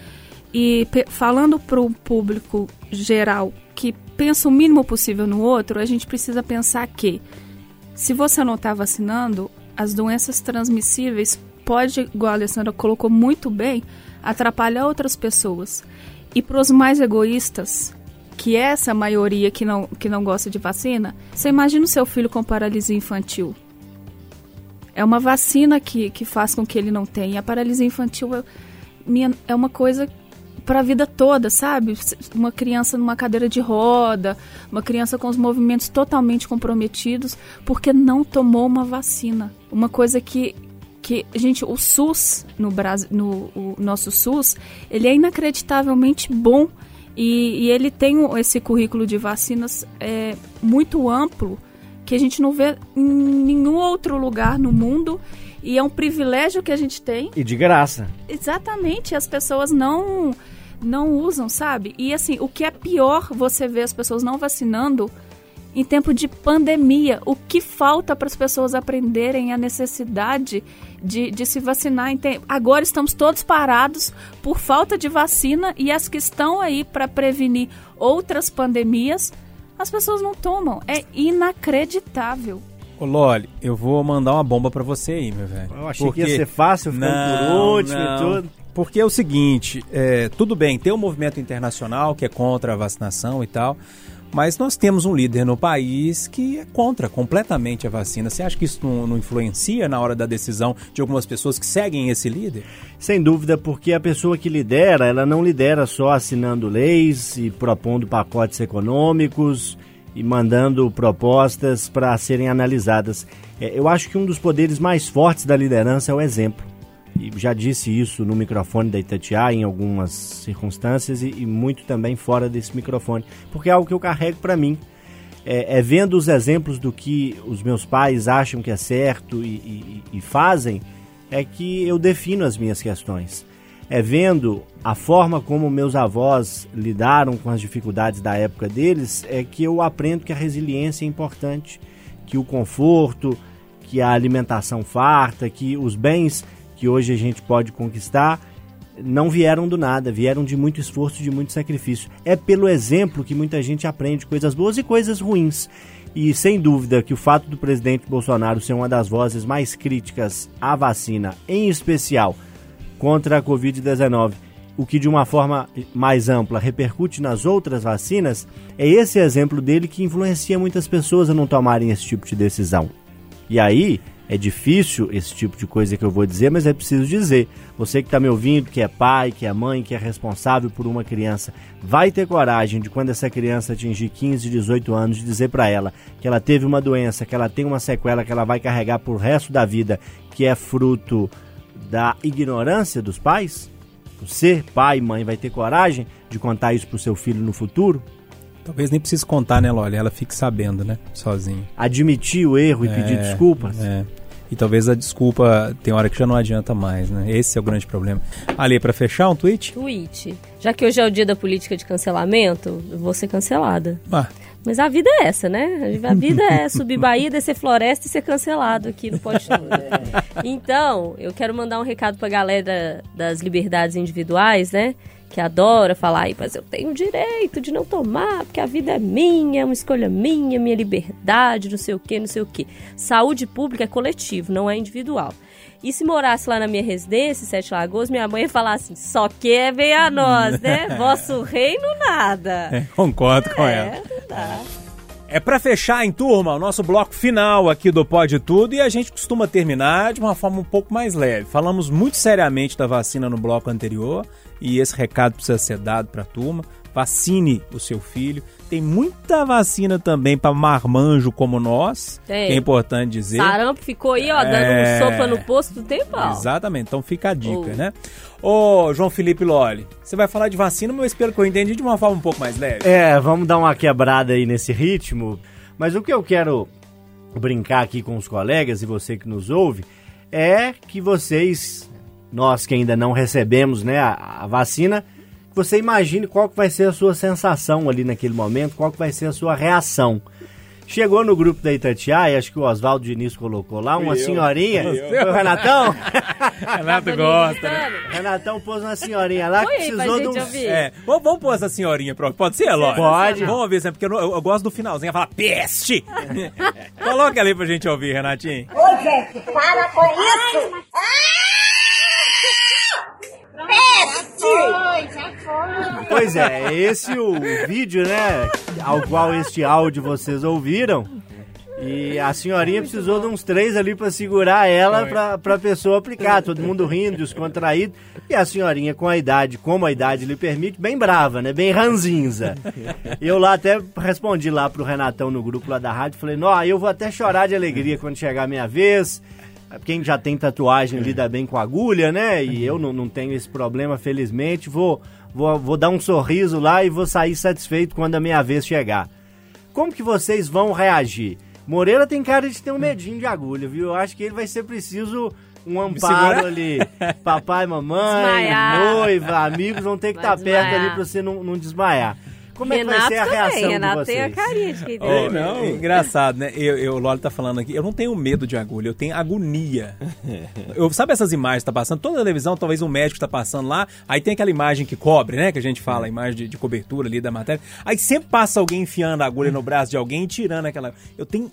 Speaker 4: E pe- falando para o público geral que pensa o mínimo possível no outro, a gente precisa pensar que se você não está vacinando, as doenças transmissíveis pode, igual a Alessandra colocou muito bem, atrapalhar outras pessoas. E para os mais egoístas, que é essa maioria que não, que não gosta de vacina, você imagina o seu filho com paralisia infantil. É uma vacina que, que faz com que ele não tenha. A paralisia infantil é, é uma coisa para a vida toda, sabe? Uma criança numa cadeira de roda, uma criança com os movimentos totalmente comprometidos porque não tomou uma vacina. Uma coisa que que gente, o SUS no Brasil, no o nosso SUS, ele é inacreditavelmente bom e, e ele tem esse currículo de vacinas é, muito amplo que a gente não vê em nenhum outro lugar no mundo e é um privilégio que a gente tem.
Speaker 6: E de graça.
Speaker 4: Exatamente, as pessoas não não usam, sabe? E assim, o que é pior você ver as pessoas não vacinando em tempo de pandemia. O que falta para as pessoas aprenderem a necessidade de, de se vacinar? Agora estamos todos parados por falta de vacina e as que estão aí para prevenir outras pandemias, as pessoas não tomam. É inacreditável.
Speaker 2: Ô Loli, eu vou mandar uma bomba para você aí, meu velho.
Speaker 6: Eu achei porque... que ia ser fácil, ficando não, por último não. e tudo.
Speaker 2: Porque é o seguinte, é, tudo bem, tem um movimento internacional que é contra a vacinação e tal, mas nós temos um líder no país que é contra completamente a vacina. Você acha que isso não, não, influencia na hora da decisão de algumas pessoas que seguem esse líder?
Speaker 6: Sem dúvida, porque a pessoa que lidera, ela não lidera só assinando leis e propondo pacotes econômicos e mandando propostas para serem analisadas. É, eu acho que um dos poderes mais fortes da liderança é o exemplo já disse isso no microfone da Itatiaia em algumas circunstâncias e, e, muito também fora desse microfone, porque é algo que eu carrego para mim. É, é, vendo os exemplos do que os meus pais acham que é certo e, e, e fazem, é que eu defino as minhas questões. É vendo a forma como meus avós lidaram com as dificuldades da época deles, é que eu aprendo que a resiliência é importante, que o conforto, que a alimentação farta, que os bens que hoje a gente pode conquistar não vieram do nada, vieram de muito esforço, de muito sacrifício. É pelo exemplo que muita gente aprende coisas boas e coisas ruins. E sem dúvida que o fato do presidente Bolsonaro ser uma das vozes mais críticas à vacina, em especial contra a Covid-19, o que de uma forma mais ampla repercute nas outras vacinas, é esse exemplo dele que influencia muitas pessoas a não tomarem esse tipo de decisão. E aí, é difícil esse tipo de coisa que eu vou dizer, mas é preciso dizer. Você que está me ouvindo, que é pai, que é mãe, que é responsável por uma criança, vai ter coragem de quando essa criança atingir 15, 18 anos, de dizer para ela que ela teve uma doença, que ela tem uma sequela que ela vai carregar por resto da vida, que é fruto da ignorância dos pais? Você, pai, mãe, vai ter coragem de contar isso pro seu filho no futuro?
Speaker 2: Talvez nem precise contar, né, Loli? Ela fique sabendo, né? Sozinha.
Speaker 6: Admitir o erro e
Speaker 2: é,
Speaker 6: pedir desculpas?
Speaker 2: É. E talvez a desculpa tem hora que já não adianta mais, né? Esse é o grande problema. Ali, para fechar, um tweet?
Speaker 3: Tweet. Já que hoje é o dia da política de cancelamento, eu vou ser cancelada.
Speaker 2: Ah.
Speaker 3: Mas a vida é essa, né? A vida é <laughs> subir Bahia, descer floresta e ser cancelado aqui no Pode Tudo. <laughs> Então, eu quero mandar um recado pra galera das liberdades individuais, né? Que adora falar, mas eu tenho o direito de não tomar, porque a vida é minha, é uma escolha minha, minha liberdade, não sei o que, não sei o que. Saúde pública é coletivo, não é individual. E se morasse lá na minha residência, Sete Lagoas, minha mãe ia falar assim: só que é bem a nós, né? <laughs> Vosso reino nada.
Speaker 2: É, concordo
Speaker 3: é,
Speaker 2: com ela.
Speaker 3: Não dá.
Speaker 2: É para fechar em turma o nosso bloco final aqui do Pode Tudo e a gente costuma terminar de uma forma um pouco mais leve. Falamos muito seriamente da vacina no bloco anterior e esse recado precisa ser dado para a turma. Vacine o seu filho. Tem muita vacina também para marmanjo como nós, Tem. que é importante dizer.
Speaker 3: Sarampo ficou aí, ó, dando é... sopa no posto do tempo.
Speaker 2: Exatamente, então fica a dica, oh. né? Ô, João Felipe Loli, você vai falar de vacina, mas eu espero que eu entendi de uma forma um pouco mais leve.
Speaker 6: É, vamos dar uma quebrada aí nesse ritmo. Mas o que eu quero brincar aqui com os colegas e você que nos ouve é que vocês nós que ainda não recebemos né, a, a vacina, você imagine qual que vai ser a sua sensação ali naquele momento, qual que vai ser a sua reação. Chegou no grupo da Itatiaia, acho que o Oswaldo Diniz colocou lá, uma eu, senhorinha. Eu. o Renatão? <laughs>
Speaker 2: Renato gosta, né?
Speaker 6: Renatão pôs uma senhorinha lá que precisou de um.
Speaker 2: É, vamos, vamos pôr essa senhorinha, pode ser, Eló?
Speaker 6: Pode.
Speaker 2: Vamos ouvir, porque eu, eu, eu, gosto do finalzinho, fala peste! <laughs> Coloca ali pra gente ouvir, Renatinho.
Speaker 8: Ô, gente, para com isso! Ah!
Speaker 6: Pois é, esse o vídeo, né, ao qual este áudio vocês ouviram. E a senhorinha precisou de uns três ali pra segurar ela pra, pra pessoa aplicar. Todo mundo rindo, descontraído. E a senhorinha com a idade, como a idade lhe permite, bem brava, né? Bem ranzinza. Eu lá até respondi lá pro Renatão no grupo lá da rádio. Falei, não, eu vou até chorar de alegria quando chegar a minha vez. Quem já tem tatuagem lida bem com agulha, né? E eu não, não tenho esse problema, felizmente. Vou, vou, vou dar um sorriso lá e vou sair satisfeito quando a minha vez chegar. Como que vocês vão reagir? Moreira tem cara de ter um medinho de agulha, viu? Eu acho que ele vai ser preciso um amparo ali. <laughs> Papai, mamãe,
Speaker 3: Desmaiar.
Speaker 6: noiva, amigos vão ter que
Speaker 3: Vai
Speaker 6: estar perto
Speaker 3: desmaiar.
Speaker 6: ali pra você não, não desmaiar. Como é que vai
Speaker 3: Renato
Speaker 6: ser a
Speaker 3: também,
Speaker 6: reação
Speaker 3: Renato
Speaker 6: de
Speaker 3: tem a carinha de quem
Speaker 2: Oh,
Speaker 3: tem.
Speaker 2: não. Engraçado, né? Eu, eu, o Loli tá falando aqui, eu não tenho medo de agulha, eu tenho agonia. <laughs> Eu, sabe essas imagens que tá passando? Toda televisão, talvez um médico tá passando lá, aí tem aquela imagem que cobre, né? Que a gente fala, a imagem de, de cobertura ali da matéria. Aí sempre passa alguém enfiando a agulha no braço de alguém e tirando aquela. Eu tenho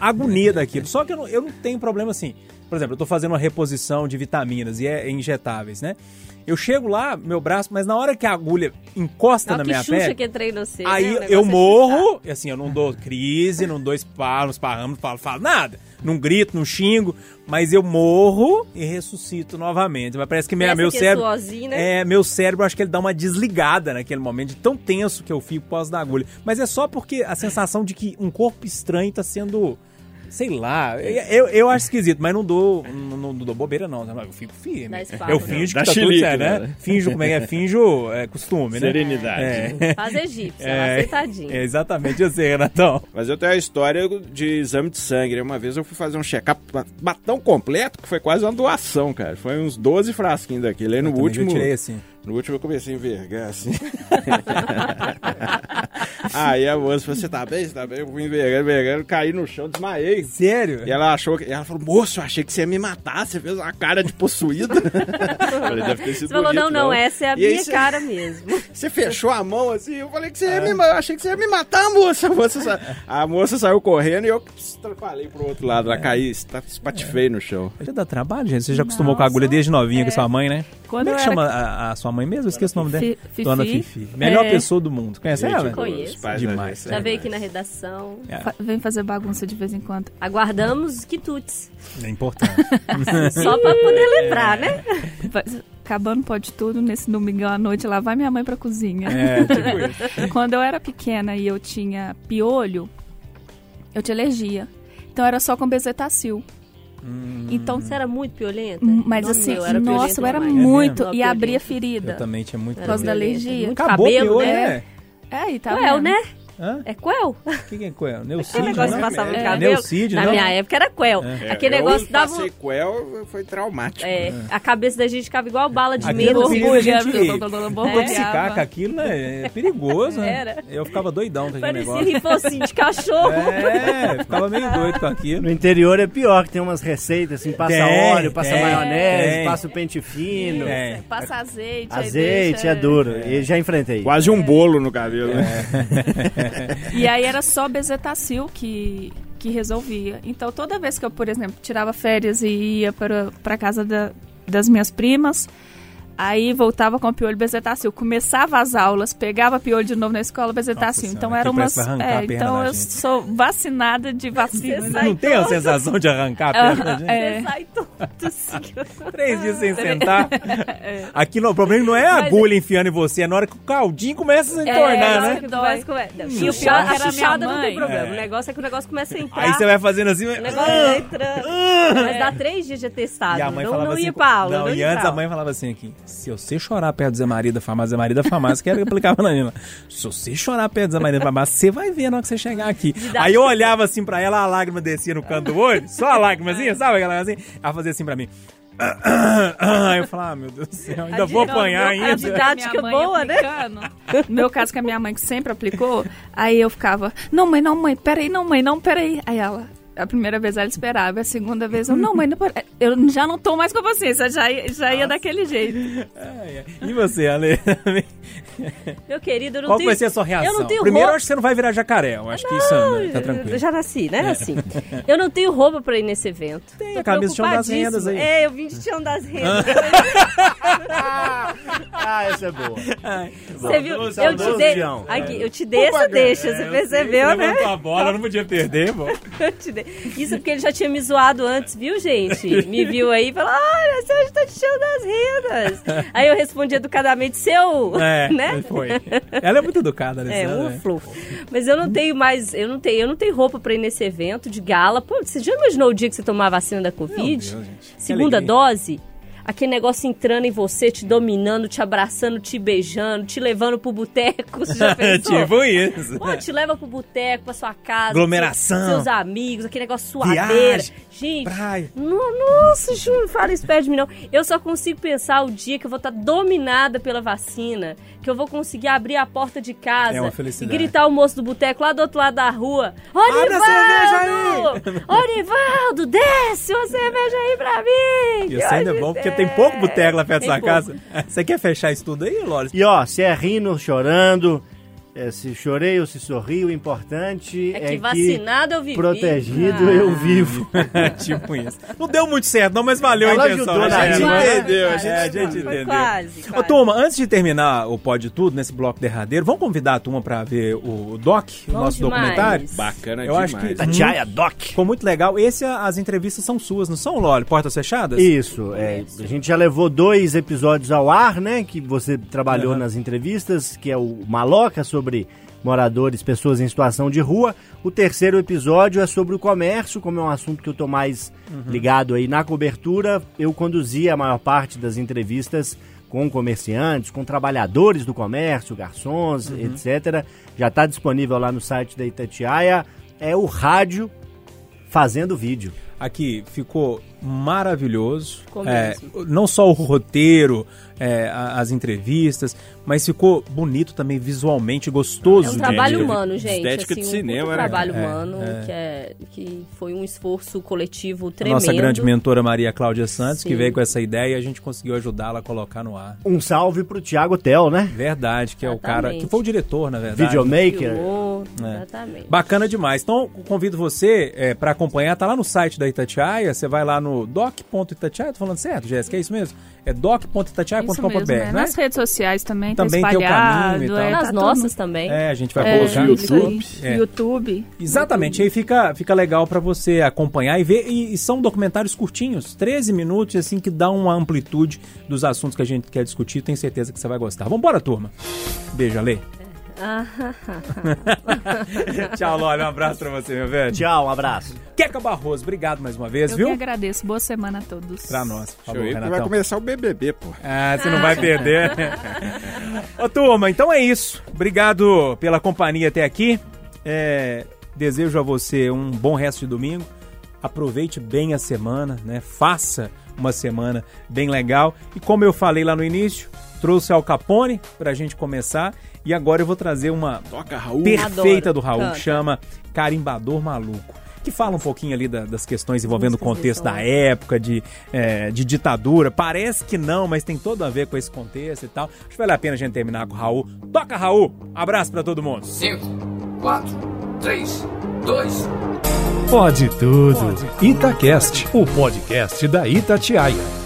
Speaker 2: agonia daquilo. Só que eu não, eu não tenho problema assim. Por exemplo, eu tô fazendo uma reposição de vitaminas e é injetáveis, né? Eu chego lá, meu braço, mas na hora que a agulha encosta
Speaker 3: Olha
Speaker 2: na minha pele.
Speaker 3: que entrei no você.
Speaker 2: Aí
Speaker 3: né?
Speaker 2: Eu
Speaker 3: é
Speaker 2: morro, e assim, eu não dou crise, não dou espalho, não esparramo, não falo, falo nada. Não grito, não xingo, mas eu morro e ressuscito novamente. Mas parece que minha,
Speaker 3: Parece
Speaker 2: meu
Speaker 3: que é
Speaker 2: cérebro.
Speaker 3: suorzinho, né?
Speaker 2: É, meu cérebro, acho que ele dá uma desligada naquele momento, de tão tenso que eu fico por causa da agulha. Mas é só porque a sensação de que um corpo estranho tá sendo. Sei lá, eu, eu acho esquisito, mas não dou, não, não dou bobeira, não. Eu fico firme. Eu finjo que tá tudo
Speaker 5: chilique,
Speaker 2: certo, né?
Speaker 5: né?
Speaker 2: Finjo, como é que é? Finjo é, costume, né?
Speaker 5: Serenidade.
Speaker 2: É.
Speaker 3: Faz egípcia,
Speaker 2: É,
Speaker 3: ela aceitadinha.
Speaker 2: é, exatamente, eu sei, Renatão.
Speaker 5: Mas eu tenho a história de exame de sangue. né? Uma vez eu fui fazer um check-up tão completo que foi quase uma doação, cara. Foi uns 12 frasquinhos daquele. Aí no último.
Speaker 2: tirei assim.
Speaker 5: No último eu comecei a envergar assim. <laughs> Aí a moça falou: Você tá bem? Você tá bem? Eu fui envergando, envergando, caí no chão, desmaiei.
Speaker 2: Sério?
Speaker 5: E ela achou que. Ela falou, moço, eu achei que você ia me matar, você fez uma cara de possuída. <laughs> falei, deve ter sido
Speaker 3: Você falou,
Speaker 5: bonito,
Speaker 3: não, não, essa é a
Speaker 5: E
Speaker 3: minha
Speaker 5: você-
Speaker 3: cara mesmo. <laughs>
Speaker 5: Você fechou a mão assim, eu falei que você ia me ma- eu achei que você ia me matar, moça. A moça, sa- a moça saiu correndo e eu estrapalhei pro outro lado, lá caí, espa- espatifei no chão.
Speaker 2: Já dá trabalho, gente. Você já acostumou com a agulha desde novinha com sua mãe, né?
Speaker 4: Quando
Speaker 2: Como é que
Speaker 4: eu
Speaker 2: chama
Speaker 4: era-
Speaker 2: a, a sua mãe mesmo? Eu esqueci o nome dela.
Speaker 4: Fi- Fifi.
Speaker 2: Dona Fifi. Melhor
Speaker 4: É.
Speaker 2: pessoa do mundo. Conhece
Speaker 5: Gente,
Speaker 2: ela?
Speaker 5: Os pais
Speaker 2: Demais.
Speaker 3: Já
Speaker 5: é
Speaker 3: veio aqui na redação.
Speaker 4: Fa- Vem fazer bagunça de vez em quando.
Speaker 3: Aguardamos quitutes.
Speaker 2: É importante. <laughs>
Speaker 3: Só pra poder lembrar, né?
Speaker 4: Acabando pode tudo, nesse domingão à noite, lá vai minha mãe pra cozinha.
Speaker 2: é, tipo <laughs> isso.
Speaker 4: Quando eu era pequena e eu tinha piolho, eu tinha alergia. Então era só com bezetacil. Então,
Speaker 3: Você era muito piolenta?
Speaker 4: mas
Speaker 3: Nossa,
Speaker 4: assim,
Speaker 3: eu era
Speaker 4: nossa, eu era
Speaker 3: demais.
Speaker 4: muito.
Speaker 3: Não,
Speaker 4: e abria ferida.
Speaker 2: Eu também tinha muito
Speaker 3: Era
Speaker 4: causa da alergia.
Speaker 3: Muito
Speaker 2: Acabou
Speaker 3: cabelo,
Speaker 2: piolho,
Speaker 3: né?
Speaker 2: né?
Speaker 4: É, aí tá vendo?
Speaker 3: né?
Speaker 2: Hã?
Speaker 3: É quel?
Speaker 2: O que, que é Coel?
Speaker 3: Aquele
Speaker 2: Neucídio,
Speaker 3: negócio
Speaker 2: né?
Speaker 3: que passava no
Speaker 4: É.
Speaker 3: cabelo.
Speaker 2: Neucídio,
Speaker 3: Na
Speaker 2: não?
Speaker 3: minha época era quel.
Speaker 5: É,
Speaker 3: Aquele
Speaker 5: eu
Speaker 3: negócio dava...
Speaker 5: passei quel, foi traumático.
Speaker 3: É, a cabeça da gente ficava igual bala de
Speaker 2: Aquele
Speaker 3: milho.
Speaker 2: a gente intoxicar com aquilo, né? É perigoso, né?
Speaker 3: Era.
Speaker 2: Eu ficava doidão com aquele
Speaker 3: Parecia
Speaker 2: negócio.
Speaker 3: rifocinho de cachorro.
Speaker 2: É, ficava meio doido com aquilo.
Speaker 6: No interior é pior, que tem umas receitas assim, passa
Speaker 2: Tem,
Speaker 6: óleo, passa
Speaker 2: tem,
Speaker 6: maionese,
Speaker 2: tem.
Speaker 6: passa o pente fino,
Speaker 2: É.
Speaker 4: Passa azeite.
Speaker 6: azeite,
Speaker 4: deixa-
Speaker 6: é duro. E já enfrentei.
Speaker 5: Quase um bolo no cabelo, né? <laughs>
Speaker 4: E aí era só bezetacil que, que resolvia. Então toda vez que eu, por exemplo, tirava férias e ia para para casa da- das minhas primas, aí voltava com piolho bezetacil. Começava as aulas, pegava piolho de novo na escola bezetacil.
Speaker 2: Nossa
Speaker 4: então
Speaker 2: senhora,
Speaker 4: era umas é,
Speaker 2: a
Speaker 4: então eu
Speaker 2: gente.
Speaker 4: sou vacinada de vacina.
Speaker 3: Você
Speaker 4: né?
Speaker 3: sai
Speaker 2: Não tem a sensação de arrancar a perna da gente?
Speaker 4: É.
Speaker 3: Você sai todo assim.
Speaker 2: Três dias sem <laughs> sentar. Aqui não, o problema não é a agulha enfiando em você, é na hora que o caldinho começa a se entornar,
Speaker 3: É,
Speaker 2: né?
Speaker 3: que começa com- não,
Speaker 4: E o pior
Speaker 3: a
Speaker 4: era minha
Speaker 3: chuchada não tem problema.
Speaker 2: É.
Speaker 3: O negócio é que o negócio começa a entrar.
Speaker 2: Aí você vai fazendo assim.
Speaker 3: O negócio vai entrando. Mas dá três dias de atestado.
Speaker 2: E a mãe
Speaker 3: não
Speaker 2: falava
Speaker 3: não
Speaker 2: assim.
Speaker 3: ia pra aula.
Speaker 2: não, e antes a mãe falava assim aqui: se você chorar perto do Zé Maria da farmácia, Zé Maria da farmácia, que era que aplicava na Nina. Se você chorar perto do Zé Maria da farmácia, você vai ver na hora que você chegar aqui. Aí eu olhava assim pra ela, a lágrima descia no canto do olho, só a lágrimazinha, sabe aquela assim? Ela fazia assim pra mim. Aí <coughs> eu falava, ah, meu Deus do céu, ainda vou apanhar ainda.
Speaker 3: a didática boa, né?
Speaker 4: No meu caso, que a minha mãe que sempre aplicou, aí eu ficava, não, mãe, não, mãe, peraí, não, mãe, não, peraí. Aí ela, A primeira vez ela esperava, a segunda vez eu, não, mãe, não pode- eu já não tô mais com a paciência, já, ia- já ia daquele jeito.
Speaker 2: Ai, <laughs> ai. E você, Ale? <laughs>
Speaker 3: Meu querido, eu não
Speaker 2: Qual
Speaker 3: tenho...
Speaker 2: vai ser a sua reação?
Speaker 3: Eu não tenho
Speaker 2: Primeiro, eu
Speaker 3: roupa...
Speaker 2: acho que você não vai virar jacaré. Eu acho que isso tá
Speaker 3: Eu
Speaker 2: tranquilo.
Speaker 3: já nasci, né? Assim. Eu não tenho roupa pra ir nesse evento.
Speaker 2: Tem
Speaker 3: Tô
Speaker 2: a camisa de chão das rendas aí.
Speaker 3: É, eu vim de chão das <laughs> rendas.
Speaker 6: Ah, essa é boa.
Speaker 3: Você viu?
Speaker 6: Saudoso,
Speaker 3: Eu te.
Speaker 6: Tião.
Speaker 3: Aqui, eu te dei essa deixa, você percebeu, né?
Speaker 2: Levantou a bola, não podia perder, pô.
Speaker 3: Eu te dei. Isso porque ele já tinha me zoado antes, viu, gente? Me viu aí e falou: olha, você hoje tá de chão das rendas. Aí eu respondi educadamente, seu.
Speaker 2: É, <laughs>
Speaker 3: né?
Speaker 2: foi. Ela é muito educada, né?
Speaker 3: É, um
Speaker 2: né?
Speaker 3: Mas eu não tenho mais, eu não tenho, eu não tenho roupa pra ir nesse evento de gala. Pô, você já imaginou o dia que você tomar a vacina da Covid?
Speaker 2: Deus,
Speaker 3: Segunda dose? Aquele negócio entrando em você, te dominando, te abraçando, te beijando, te levando pro boteco. Você já <laughs> pensou?
Speaker 2: tipo isso.
Speaker 3: Pô, te leva pro boteco, pra sua casa.
Speaker 2: Aglomeração.
Speaker 3: Seus, seus amigos, aquele negócio suadeira. Gente,
Speaker 2: praia.
Speaker 3: no- nossa, não fala isso perto de mim, não. Eu só consigo pensar o dia que eu vou estar dominada pela vacina, que eu vou conseguir abrir a porta de casa
Speaker 2: É uma
Speaker 3: e
Speaker 2: felicidade.
Speaker 3: gritar o moço do boteco lá do outro lado da rua. Orivaldo! Orivaldo, desce uma cerveja aí pra mim!
Speaker 2: Isso ainda é bom, porque tem pouco boteco lá perto da sua casa. Você quer fechar isso tudo aí, Lores?
Speaker 6: E ó, se é rindo, chorando, é, se chorei ou se sorri, o importante
Speaker 3: É
Speaker 6: é,
Speaker 3: que vacinado eu vivi.
Speaker 6: protegido
Speaker 3: Ah.
Speaker 6: eu vivo. <laughs>
Speaker 2: tipo isso. Não deu muito certo, não, mas valeu
Speaker 6: Ela
Speaker 2: a intenção.
Speaker 6: ajudou
Speaker 2: né,
Speaker 6: na
Speaker 2: gente? entendeu,
Speaker 3: quase.
Speaker 2: é, a gente entendeu.
Speaker 3: quase,
Speaker 2: Ô,
Speaker 3: quase.
Speaker 2: turma, antes de terminar o Pode Tudo, nesse bloco derradeiro, vamos convidar a turma pra ver o Doc, o
Speaker 3: Bom
Speaker 2: nosso
Speaker 3: demais.
Speaker 2: documentário?
Speaker 5: Bacana
Speaker 2: Eu
Speaker 5: demais.
Speaker 2: acho que
Speaker 6: Tatiaia Doc.
Speaker 2: ficou muito legal. Esse, as entrevistas são suas, não são, Loli? Portas fechadas?
Speaker 6: Isso, é, a gente já levou dois episódios ao ar, né? Que você trabalhou
Speaker 2: Aham.
Speaker 6: nas entrevistas, que é o Maloca sobre moradores, pessoas em situação de rua. O terceiro episódio é sobre o comércio, como é um assunto que eu tô mais ligado aí na cobertura. Eu conduzi a maior parte das entrevistas com comerciantes, com trabalhadores do comércio, garçons, etc. Já está disponível lá no site da Itatiaia. É o rádio fazendo vídeo.
Speaker 2: Aqui ficou maravilhoso.
Speaker 3: Ficou
Speaker 2: É, não só o roteiro, é, a- as entrevistas, mas ficou bonito também visualmente, gostoso.
Speaker 3: É um trabalho humano, gente.
Speaker 5: estética
Speaker 3: assim,
Speaker 5: de
Speaker 3: um
Speaker 5: cinema,
Speaker 3: puto
Speaker 5: né,
Speaker 3: trabalho?
Speaker 2: É,
Speaker 3: humano,
Speaker 2: é.
Speaker 3: Que, é, que foi um esforço coletivo
Speaker 2: A
Speaker 3: tremendo.
Speaker 2: Nossa grande mentora Maria Cláudia Santos, que
Speaker 3: Sim.
Speaker 2: veio com essa ideia e a gente conseguiu ajudá-la a colocar no ar.
Speaker 6: Um salve pro Thiago Tel, né?
Speaker 2: Verdade, que é o cara,
Speaker 3: Exatamente.
Speaker 2: que foi o diretor, na verdade.
Speaker 6: Videomaker.
Speaker 3: Filmou,
Speaker 2: É.
Speaker 3: Exatamente.
Speaker 2: Bacana demais. Então, convido você é, para acompanhar. Tá lá no site da Itatiaia. Você vai lá no doc.itatiaia. Tô falando certo, Jéssica? É isso mesmo? É
Speaker 4: Isso mesmo, né? Nas redes sociais também,
Speaker 2: Também
Speaker 4: tá
Speaker 2: tem o
Speaker 4: espalhado.
Speaker 2: caminho e tal.
Speaker 4: é,
Speaker 3: Nas
Speaker 4: tá
Speaker 3: nossas
Speaker 4: tudo-
Speaker 3: também.
Speaker 2: É, a gente vai
Speaker 4: É,
Speaker 2: colocar.
Speaker 4: aí.
Speaker 5: YouTube.
Speaker 2: É.
Speaker 4: YouTube.
Speaker 2: Exatamente, aí fica, fica legal pra você acompanhar e ver. E, e são documentários curtinhos, 13 minutos, assim, que dá uma amplitude dos assuntos que a gente quer discutir. Tenho certeza que você vai gostar. Vambora, turma. Beijo, Ale. <laughs> Tchau, Loli. Um abraço pra você, meu velho.
Speaker 6: Tchau, um abraço.
Speaker 2: Queca Barroso, obrigado mais uma vez,
Speaker 4: Eu
Speaker 2: viu?
Speaker 4: que agradeço. Boa semana a todos.
Speaker 2: Pra nós.
Speaker 5: Deixa
Speaker 2: Falou,
Speaker 5: eu ir, porque vai
Speaker 2: Renatão.
Speaker 5: começar o BBB, pô.
Speaker 2: Ah, você não vai perder. <laughs> Ô, turma, então é isso. Obrigado pela companhia até aqui. É, desejo a você um bom resto de domingo. Aproveite bem a semana, né? Faça uma semana bem legal. E como eu falei lá no início, trouxe Al Capone pra gente começar. E agora eu vou trazer uma
Speaker 5: Toca, Raul.
Speaker 2: perfeita
Speaker 3: Adoro.
Speaker 2: do Raul,
Speaker 3: Canta.
Speaker 2: que chama Carimbador Maluco. Que fala um pouquinho ali da- das questões envolvendo o contexto da época, de, é, de ditadura. Parece que não, mas tem tudo a ver com esse contexto e tal. Acho que vale a pena a gente terminar com o Raul. Toca, Raul! Abraço pra todo mundo.
Speaker 8: 5, 4, 3, 2,
Speaker 1: Pode tudo. Itacast, o podcast da Itatiaia.